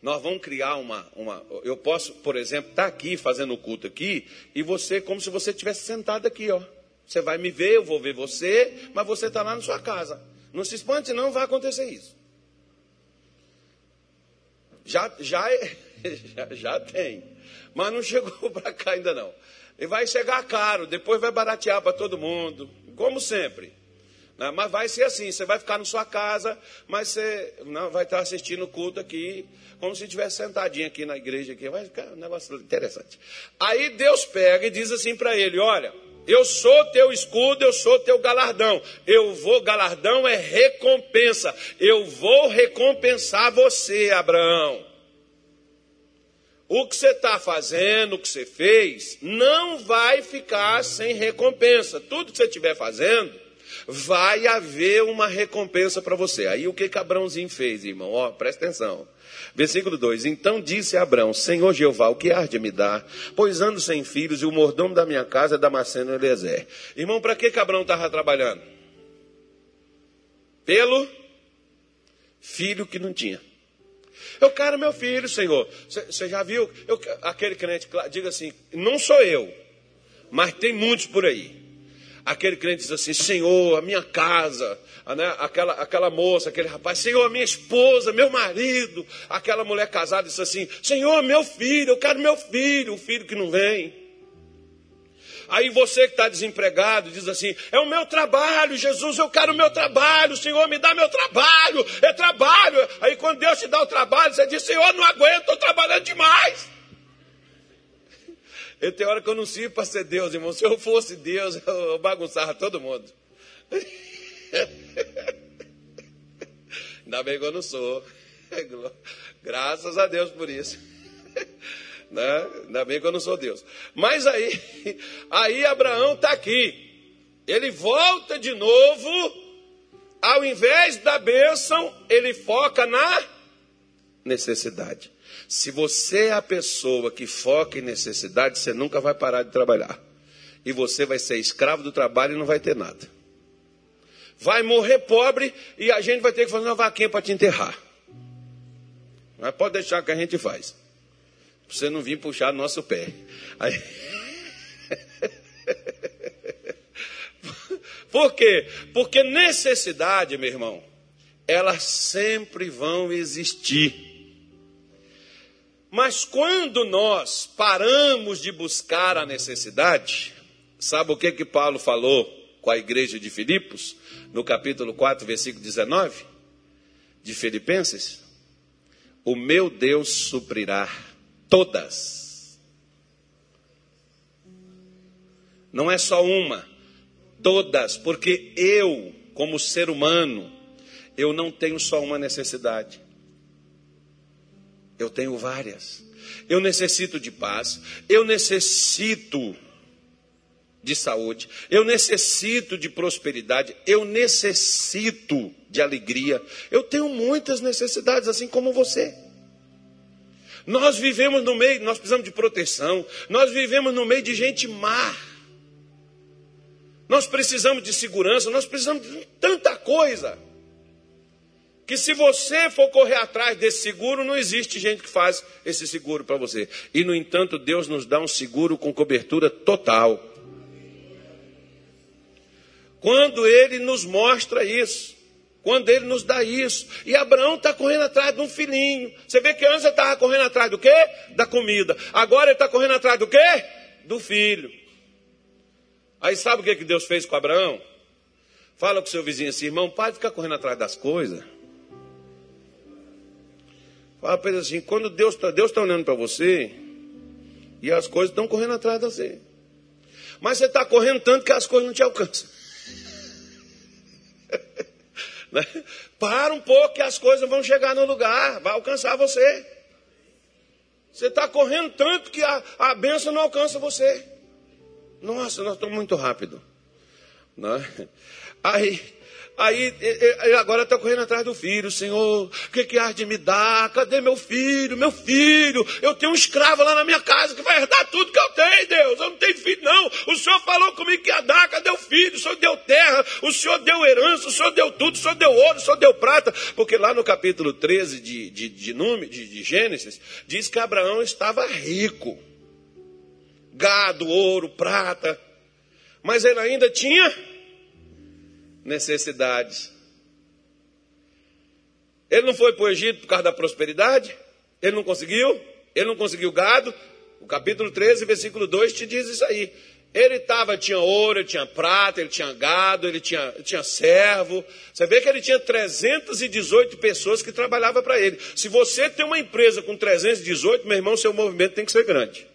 nós vamos criar uma, uma eu posso, por exemplo, estar tá aqui fazendo o culto aqui, e você, como se você estivesse sentado aqui, ó. Você vai me ver, eu vou ver você, mas você está lá na sua casa. Não se espante, não vai acontecer isso. Já, já, já, já tem. Mas não chegou para cá ainda não. E vai chegar caro, depois vai baratear para todo mundo, como sempre. Né? Mas vai ser assim, você vai ficar na sua casa, mas você não, vai estar assistindo o culto aqui, como se estivesse sentadinho aqui na igreja. Aqui. Vai ficar um negócio interessante. Aí Deus pega e diz assim para ele: Olha, eu sou teu escudo, eu sou teu galardão. Eu vou, galardão é recompensa. Eu vou recompensar você, Abraão. O que você está fazendo, o que você fez, não vai ficar sem recompensa. Tudo que você estiver fazendo, vai haver uma recompensa para você. Aí o que, que Abraãozinho fez, irmão? Ó, presta atenção. Versículo 2: Então disse Abraão: Senhor Jeová, o que há de me dar? Pois ando sem filhos e o mordomo da minha casa é Damasceno Eliezer. Irmão, para que, que Abraão estava trabalhando? Pelo filho que não tinha. Eu quero meu filho, Senhor. Você já viu? Eu, aquele crente, diga assim: não sou eu, mas tem muitos por aí. Aquele crente diz assim: Senhor, a minha casa, né? aquela, aquela moça, aquele rapaz, Senhor, minha esposa, meu marido. Aquela mulher casada diz assim: Senhor, meu filho, eu quero meu filho, o filho que não vem. Aí você que está desempregado diz assim: É o meu trabalho, Jesus, eu quero o meu trabalho, Senhor, me dá meu trabalho, é trabalho. Aí quando Deus te dá o trabalho, você diz: Senhor, não aguento, estou trabalhando demais. Eu tenho hora que eu não sirvo para ser Deus, irmão. Se eu fosse Deus, eu bagunçava todo mundo. Ainda bem que eu não sou. Graças a Deus por isso. Né? Ainda bem que eu não sou Deus. Mas aí, aí Abraão está aqui. Ele volta de novo. Ao invés da bênção, ele foca na necessidade. Se você é a pessoa que foca em necessidade, você nunca vai parar de trabalhar. e você vai ser escravo do trabalho e não vai ter nada. Vai morrer pobre e a gente vai ter que fazer uma vaquinha para te enterrar. Mas pode deixar que a gente faz. Pra você não vir puxar nosso pé. Aí... Por quê? Porque necessidade, meu irmão, elas sempre vão existir. Mas quando nós paramos de buscar a necessidade, sabe o que que Paulo falou com a igreja de Filipos, no capítulo 4, versículo 19 de Filipenses? O meu Deus suprirá todas. Não é só uma, todas, porque eu, como ser humano, eu não tenho só uma necessidade. Eu tenho várias. Eu necessito de paz, eu necessito de saúde, eu necessito de prosperidade, eu necessito de alegria. Eu tenho muitas necessidades, assim como você. Nós vivemos no meio, nós precisamos de proteção, nós vivemos no meio de gente má. Nós precisamos de segurança, nós precisamos de tanta coisa. Que se você for correr atrás desse seguro, não existe gente que faz esse seguro para você. E no entanto, Deus nos dá um seguro com cobertura total. Quando ele nos mostra isso, quando ele nos dá isso. E Abraão está correndo atrás de um filhinho. Você vê que antes ele estava correndo atrás do quê? Da comida. Agora ele está correndo atrás do quê? Do filho. Aí sabe o que, que Deus fez com Abraão? Fala com seu vizinho assim, irmão, para de ficar correndo atrás das coisas. Fala para ele assim, quando Deus está Deus tá olhando para você, e as coisas estão correndo atrás de você. Mas você está correndo tanto que as coisas não te alcançam. Né? Para um pouco que as coisas vão chegar no lugar, vai alcançar você. Você está correndo tanto que a, a benção não alcança você. Nossa, nós estamos muito rápido. Né? Aí, Aí agora está correndo atrás do filho, Senhor, o que, que há de me dar? Cadê meu filho? Meu filho, eu tenho um escravo lá na minha casa que vai herdar tudo que eu tenho, Deus. Eu não tenho filho, não. O Senhor falou comigo que ia dar, cadê o filho? O Senhor deu terra, o Senhor deu herança, o Senhor deu tudo, o Senhor deu ouro, o Senhor deu prata. Porque lá no capítulo 13 de, de, de, Número, de, de Gênesis, diz que Abraão estava rico. Gado, ouro, prata. Mas ele ainda tinha necessidades. Ele não foi para o Egito por causa da prosperidade? Ele não conseguiu? Ele não conseguiu gado? O capítulo 13, versículo 2 te diz isso aí. Ele tava, tinha ouro, ele tinha prata, ele tinha gado, ele tinha, tinha servo. Você vê que ele tinha 318 pessoas que trabalhavam para ele. Se você tem uma empresa com 318, meu irmão, seu movimento tem que ser grande.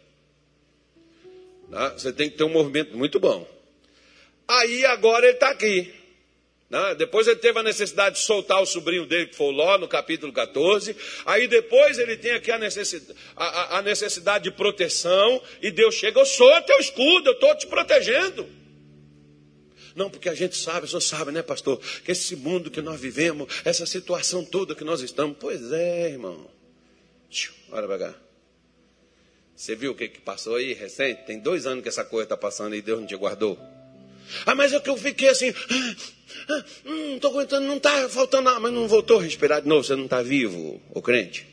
Tá? Você tem que ter um movimento muito bom. Aí agora ele está aqui. Né? Depois ele teve a necessidade de soltar o sobrinho dele, que foi o Ló, no capítulo 14. Aí depois ele tem aqui a necessidade, a, a necessidade de proteção. E Deus chega, eu sou teu escudo, eu estou te protegendo. Não, porque a gente sabe, o senhor sabe, né, pastor, que esse mundo que nós vivemos, essa situação toda que nós estamos. Pois é, irmão. Olha pra cá. Você viu o que, que passou aí recente? Tem dois anos que essa coisa está passando e Deus não te guardou. Ah, mas é que eu fiquei assim. Ah, ah, hum, estou aguentando, não está faltando nada. Mas não voltou a respirar de novo, você não está vivo, o crente.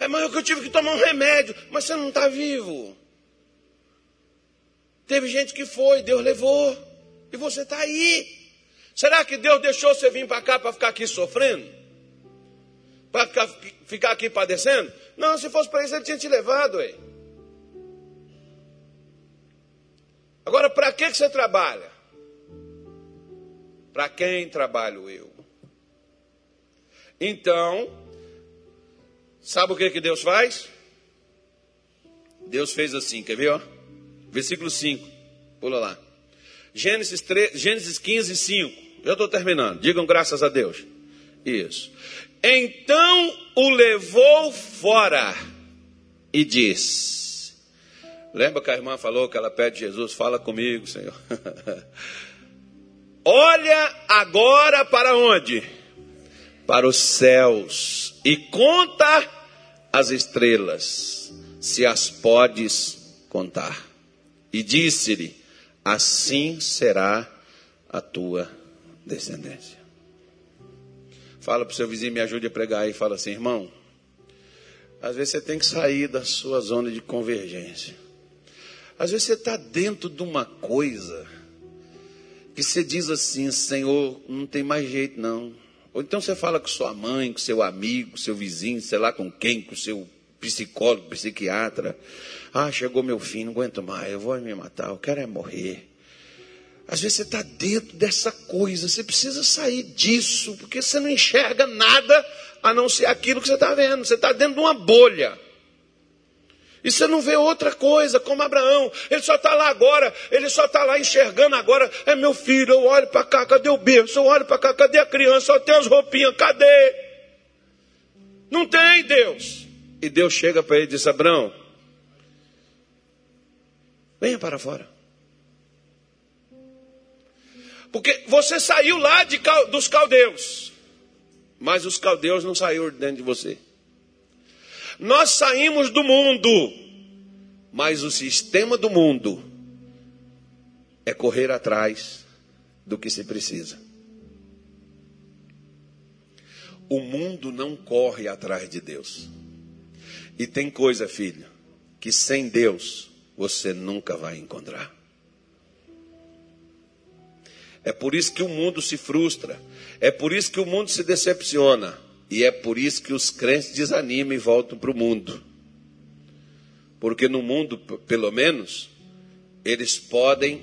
É, mas é que eu tive que tomar um remédio, mas você não está vivo. Teve gente que foi, Deus levou, e você está aí. Será que Deus deixou você vir para cá para ficar aqui sofrendo? Para ficar, ficar aqui padecendo? Não, se fosse para isso, ele tinha te levado, aí. Agora, para que, você trabalha? Para quem trabalho eu? Então, sabe o que, que Deus faz? Deus fez assim, quer ver? Ó? Versículo 5, pula lá. Gênesis, 3, Gênesis 15, 5. Eu estou terminando. Digam graças a Deus. Isso. Então o levou fora e disse: Lembra que a irmã falou que ela pede Jesus, fala comigo, Senhor. Olha agora para onde? Para os céus e conta as estrelas, se as podes contar. e disse-lhe: Assim será a tua descendência. Fala para o seu vizinho, me ajude a pregar aí. Fala assim, irmão. Às vezes você tem que sair da sua zona de convergência. Às vezes você está dentro de uma coisa que você diz assim, Senhor, não tem mais jeito não. Ou então você fala com sua mãe, com seu amigo, seu vizinho, sei lá com quem, com seu psicólogo, psiquiatra. Ah, chegou meu fim, não aguento mais, eu vou me matar, eu quero é morrer. Às vezes você está dentro dessa coisa, você precisa sair disso, porque você não enxerga nada a não ser aquilo que você está vendo. Você está dentro de uma bolha. E você não vê outra coisa, como Abraão. Ele só está lá agora, ele só está lá enxergando agora. É meu filho, eu olho para cá, cadê o berço? Eu olho para cá, cadê a criança? Só tem as roupinhas, cadê? Não tem Deus. E Deus chega para ele e diz: Abraão, venha para fora. Porque você saiu lá de, dos caldeus, mas os caldeus não saíram dentro de você. Nós saímos do mundo, mas o sistema do mundo é correr atrás do que se precisa. O mundo não corre atrás de Deus. E tem coisa, filho, que sem Deus você nunca vai encontrar. É por isso que o mundo se frustra. É por isso que o mundo se decepciona. E é por isso que os crentes desanimam e voltam para o mundo. Porque no mundo, pelo menos, eles podem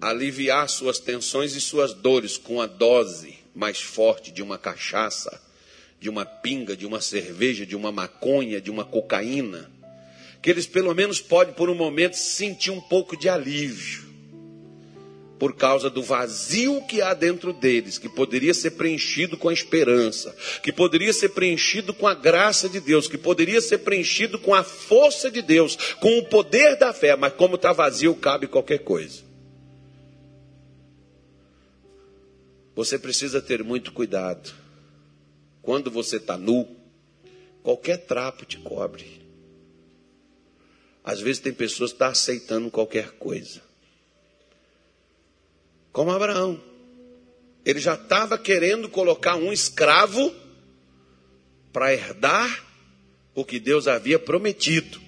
aliviar suas tensões e suas dores com a dose mais forte de uma cachaça, de uma pinga, de uma cerveja, de uma maconha, de uma cocaína. Que eles pelo menos podem, por um momento, sentir um pouco de alívio por causa do vazio que há dentro deles, que poderia ser preenchido com a esperança, que poderia ser preenchido com a graça de Deus, que poderia ser preenchido com a força de Deus, com o poder da fé, mas como está vazio, cabe qualquer coisa. Você precisa ter muito cuidado. Quando você está nu, qualquer trapo te cobre. Às vezes tem pessoas que estão tá aceitando qualquer coisa como Abraão. Ele já estava querendo colocar um escravo para herdar o que Deus havia prometido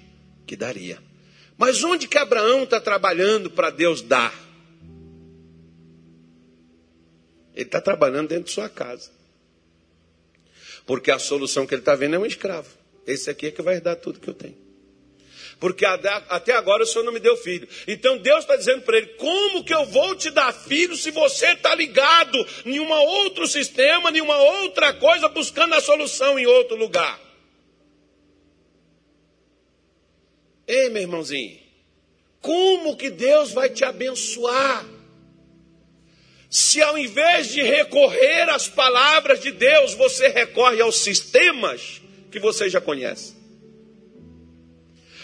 que daria. Mas onde que Abraão está trabalhando para Deus dar? Ele está trabalhando dentro de sua casa. Porque a solução que ele está vendo é um escravo. Esse aqui é que vai dar tudo que eu tenho porque até agora o Senhor não me deu filho. Então Deus está dizendo para ele: como que eu vou te dar filho se você está ligado em um outro sistema, em uma outra coisa, buscando a solução em outro lugar? Ei, meu irmãozinho, como que Deus vai te abençoar? Se ao invés de recorrer às palavras de Deus, você recorre aos sistemas que você já conhece.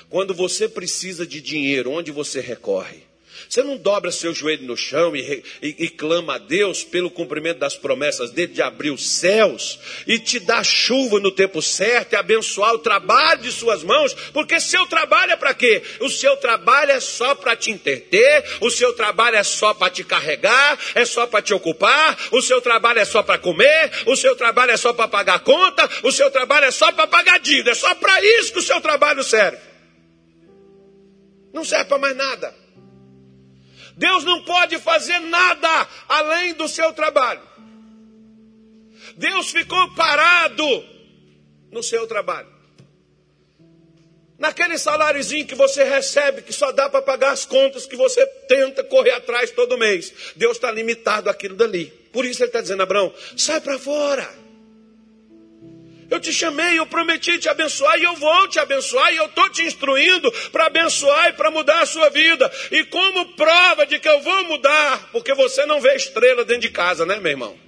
Quando você precisa de dinheiro, onde você recorre? Você não dobra seu joelho no chão e, e, e, clama a Deus pelo cumprimento das promessas dele de abrir os céus e te dar chuva no tempo certo e abençoar o trabalho de suas mãos, porque seu trabalho é para quê? O seu trabalho é só para te entreter, o seu trabalho é só para te carregar, é só para te ocupar, o seu trabalho é só para comer, o seu trabalho é só para pagar conta, o seu trabalho é só para pagar dívida, é só para isso que o seu trabalho serve. Não serve para mais nada. Deus não pode fazer nada além do seu trabalho. Deus ficou parado no seu trabalho. Naquele saláriozinho que você recebe, que só dá para pagar as contas que você tenta correr atrás todo mês. Deus está limitado àquilo dali. Por isso ele está dizendo, Abraão, sai para fora. Eu te chamei, eu prometi te abençoar e eu vou te abençoar e eu estou te instruindo para abençoar e para mudar a sua vida. E como prova de que eu vou mudar, porque você não vê estrela dentro de casa, né, meu irmão?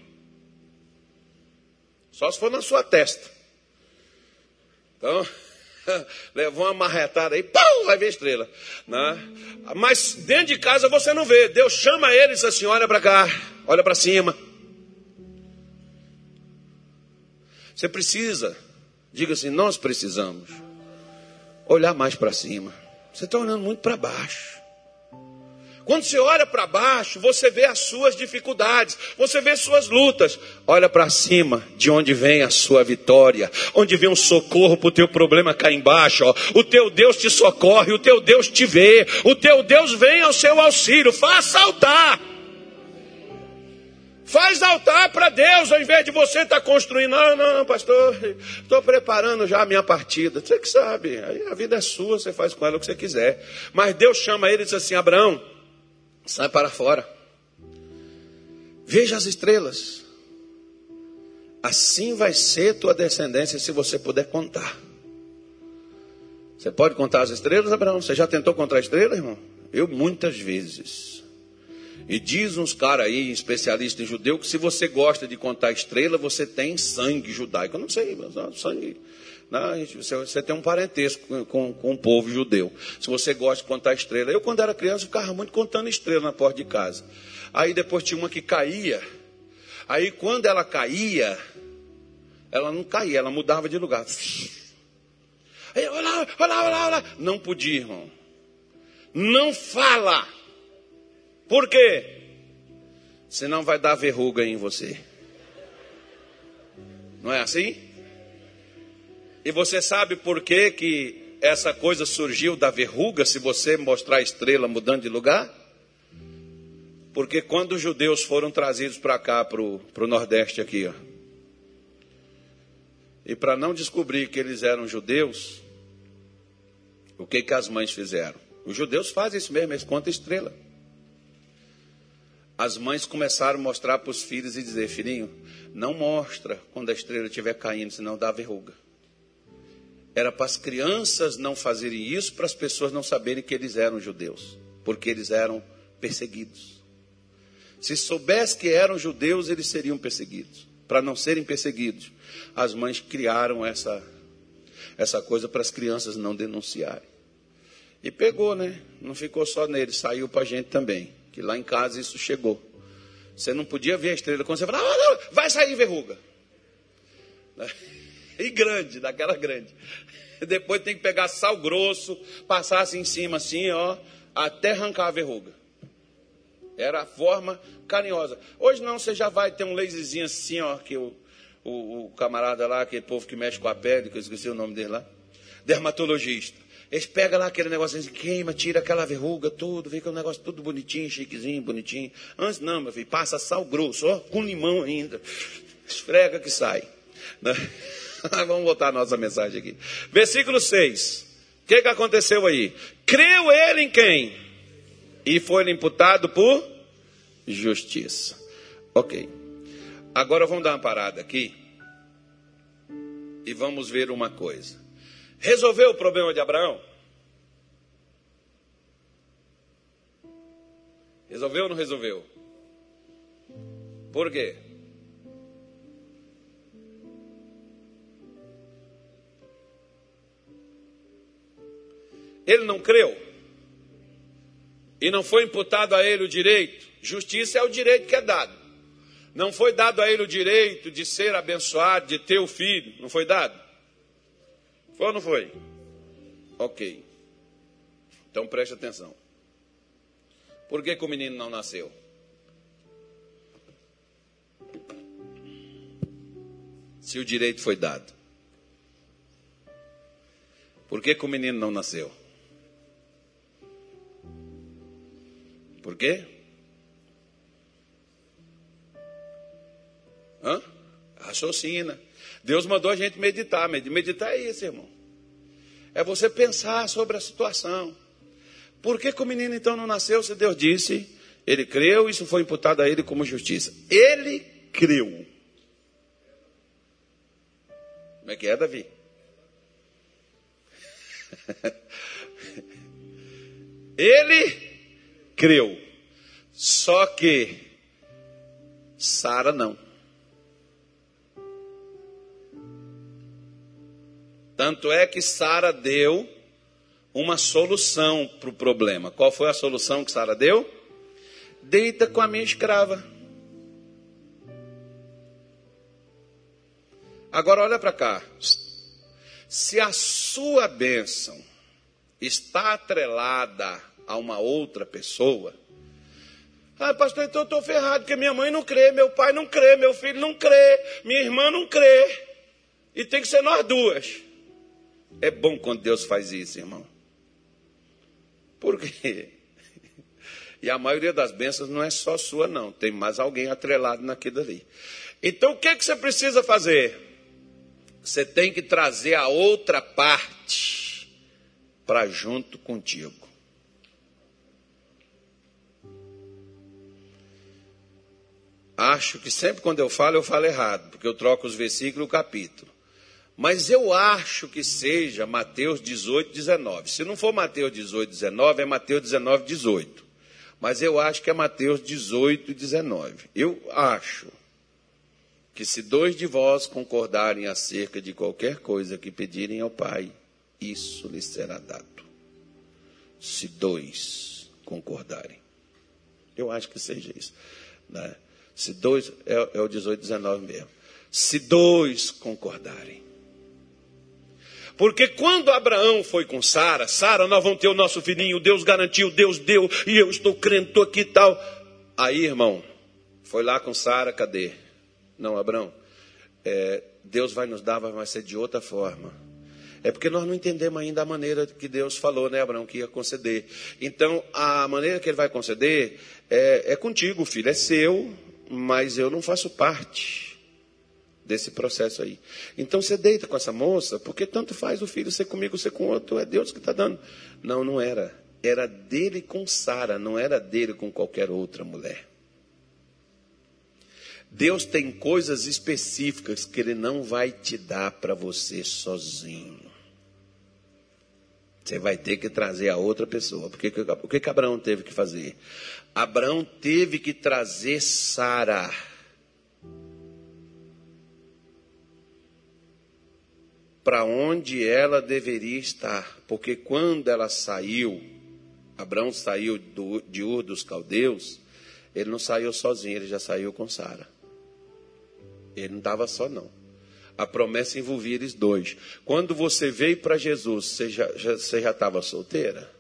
Só se for na sua testa. Então, levou uma marretada aí, pum, vai ver estrela. Né? Mas dentro de casa você não vê. Deus chama ele e diz assim: olha para cá, olha para cima. Você precisa, diga assim, nós precisamos olhar mais para cima. Você está olhando muito para baixo. Quando você olha para baixo, você vê as suas dificuldades, você vê suas lutas. Olha para cima, de onde vem a sua vitória, onde vem o socorro para o teu problema cá embaixo. Ó. O teu Deus te socorre, o teu Deus te vê, o teu Deus vem ao seu auxílio. Faça altar. Faz altar para Deus, ao invés de você estar tá construindo. Não, não, pastor, estou preparando já a minha partida. Você que sabe, aí a vida é sua, você faz com ela o que você quiser. Mas Deus chama ele e diz assim: Abraão, sai para fora. Veja as estrelas. Assim vai ser tua descendência se você puder contar. Você pode contar as estrelas, Abraão? Você já tentou contar a estrela, irmão? Eu muitas vezes. E diz uns caras aí, especialistas em judeu, que se você gosta de contar estrela, você tem sangue judaico. Eu não sei, mas não, sangue. Não, né, você, tem um parentesco com, com, com, o povo judeu. Se você gosta de contar estrela. Eu, quando era criança, ficava muito contando estrela na porta de casa. Aí depois tinha uma que caía. Aí quando ela caía, ela não caía, ela mudava de lugar. Aí, olha lá, olha lá, olha lá, olha lá. Não podia, irmão. Não fala. Por quê? Senão vai dar verruga em você. Não é assim? E você sabe por que, que essa coisa surgiu da verruga, se você mostrar a estrela mudando de lugar? Porque quando os judeus foram trazidos para cá, para o Nordeste aqui, ó, e para não descobrir que eles eram judeus, o que, que as mães fizeram? Os judeus fazem isso mesmo, eles contam estrela as mães começaram a mostrar para os filhos e dizer: Filhinho, não mostra quando a estrela estiver caindo, senão dá verruga. Era para as crianças não fazerem isso, para as pessoas não saberem que eles eram judeus, porque eles eram perseguidos. Se soubesse que eram judeus, eles seriam perseguidos. Para não serem perseguidos, as mães criaram essa, essa coisa para as crianças não denunciarem. E pegou, né? Não ficou só nele, saiu para a gente também que lá em casa isso chegou. Você não podia ver a estrela quando você falava, ah, não, vai sair verruga. E grande, daquela grande. Depois tem que pegar sal grosso, passar assim em cima, assim, ó, até arrancar a verruga. Era a forma carinhosa. Hoje não, você já vai ter um laserzinho assim, ó, que o, o, o camarada lá, aquele povo que mexe com a pele, que eu esqueci o nome dele lá, dermatologista. Eles pegam lá aquele negócio assim, queima, tira aquela verruga, tudo, fica um negócio tudo bonitinho, chiquezinho, bonitinho. Antes não, meu filho, passa sal grosso, ó, com limão ainda. Esfrega que sai. Né? Vamos voltar a nossa mensagem aqui. Versículo 6. O que, que aconteceu aí? Creu ele em quem? E foi imputado por justiça. Ok. Agora vamos dar uma parada aqui. E vamos ver uma coisa. Resolveu o problema de Abraão? Resolveu ou não resolveu? Por quê? Ele não creu. E não foi imputado a ele o direito. Justiça é o direito que é dado. Não foi dado a ele o direito de ser abençoado, de ter o filho. Não foi dado? Foi ou não foi? Ok. Então preste atenção. Por que, que o menino não nasceu? Se o direito foi dado. Por que, que o menino não nasceu? Por quê? Raciocina. Deus mandou a gente meditar. Meditar é isso, irmão. É você pensar sobre a situação. Por que, que o menino então não nasceu se Deus disse? Ele creu, isso foi imputado a ele como justiça. Ele creu. Como é que é, Davi? ele creu. Só que Sara não. Tanto é que Sara deu uma solução para o problema. Qual foi a solução que Sara deu? Deita com a minha escrava. Agora olha para cá. Se a sua bênção está atrelada a uma outra pessoa. Ah, pastor, então eu estou ferrado, porque minha mãe não crê, meu pai não crê, meu filho não crê, minha irmã não crê. E tem que ser nós duas. É bom quando Deus faz isso, irmão. Por quê? E a maioria das bênçãos não é só sua, não. Tem mais alguém atrelado naquilo ali. Então o que, é que você precisa fazer? Você tem que trazer a outra parte para junto contigo. Acho que sempre quando eu falo, eu falo errado, porque eu troco os versículos e o capítulo. Mas eu acho que seja Mateus 18, 19. Se não for Mateus 18, 19, é Mateus 19, 18. Mas eu acho que é Mateus 18, 19. Eu acho que se dois de vós concordarem acerca de qualquer coisa que pedirem ao Pai, isso lhes será dado. Se dois concordarem. Eu acho que seja isso. Né? Se dois, é, é o 18, 19 mesmo. Se dois concordarem. Porque quando Abraão foi com Sara, Sara, nós vamos ter o nosso filhinho, Deus garantiu, Deus deu, e eu estou crendo, estou aqui e tal. Aí, irmão, foi lá com Sara, cadê? Não, Abraão, é, Deus vai nos dar, vai ser de outra forma. É porque nós não entendemos ainda a maneira que Deus falou, né, Abraão, que ia conceder. Então, a maneira que ele vai conceder é, é contigo, filho, é seu, mas eu não faço parte desse processo aí. Então você deita com essa moça, porque tanto faz o filho ser comigo, ser com outro, é Deus que está dando. Não, não era. Era dele com Sara, não era dele com qualquer outra mulher. Deus tem coisas específicas que Ele não vai te dar para você sozinho. Você vai ter que trazer a outra pessoa. Porque, o que, que Abraão teve que fazer? Abraão teve que trazer Sara. Para onde ela deveria estar. Porque quando ela saiu, Abraão saiu do, de Ur dos Caldeus, ele não saiu sozinho, ele já saiu com Sara. Ele não estava só, não. A promessa envolvia eles dois. Quando você veio para Jesus, você já estava solteira?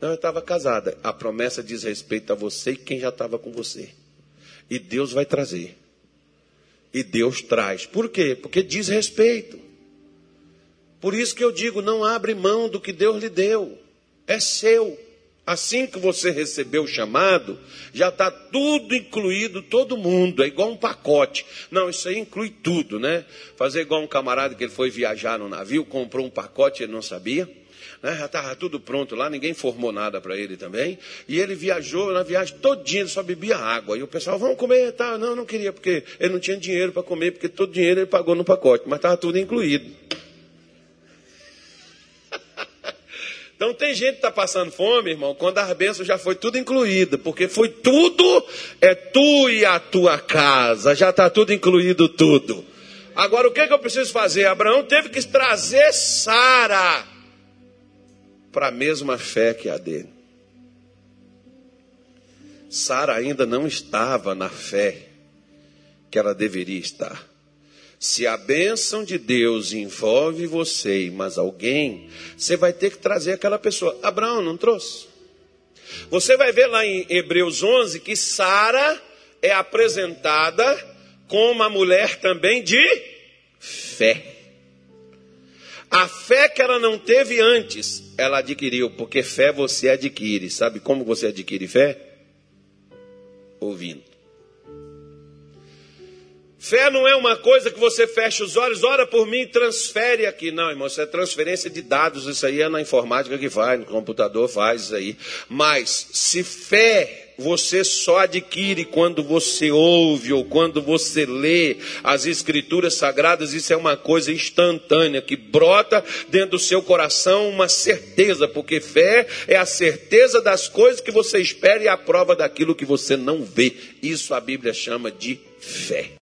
Não, eu estava casada. A promessa diz respeito a você e quem já estava com você. E Deus vai trazer. E Deus traz. Por quê? Porque diz respeito. Por isso que eu digo: não abre mão do que Deus lhe deu. É seu. Assim que você recebeu o chamado, já está tudo incluído, todo mundo, é igual um pacote. Não, isso aí inclui tudo, né? Fazer igual um camarada que ele foi viajar no navio, comprou um pacote, ele não sabia né? já estava tudo pronto lá, ninguém formou nada para ele também. E ele viajou na viagem todinha, só bebia água. E o pessoal, vamos comer, tá? Não, não queria, porque ele não tinha dinheiro para comer, porque todo dinheiro ele pagou no pacote, mas estava tudo incluído. Então tem gente que está passando fome, irmão, quando a bênção já foi tudo incluída, porque foi tudo, é tu e a tua casa, já está tudo incluído tudo. Agora o que, é que eu preciso fazer? Abraão teve que trazer Sara para a mesma fé que a dele. Sara ainda não estava na fé que ela deveria estar. Se a bênção de Deus envolve você e mais alguém, você vai ter que trazer aquela pessoa. Abraão não trouxe. Você vai ver lá em Hebreus 11 que Sara é apresentada como uma mulher também de fé. A fé que ela não teve antes, ela adquiriu, porque fé você adquire. Sabe como você adquire fé? Ouvindo. Fé não é uma coisa que você fecha os olhos, ora por mim, transfere aqui. Não, irmão, isso é transferência de dados, isso aí é na informática que faz, no computador faz isso aí. Mas se fé você só adquire quando você ouve ou quando você lê as escrituras sagradas, isso é uma coisa instantânea que brota dentro do seu coração uma certeza, porque fé é a certeza das coisas que você espera e a prova daquilo que você não vê. Isso a Bíblia chama de fé.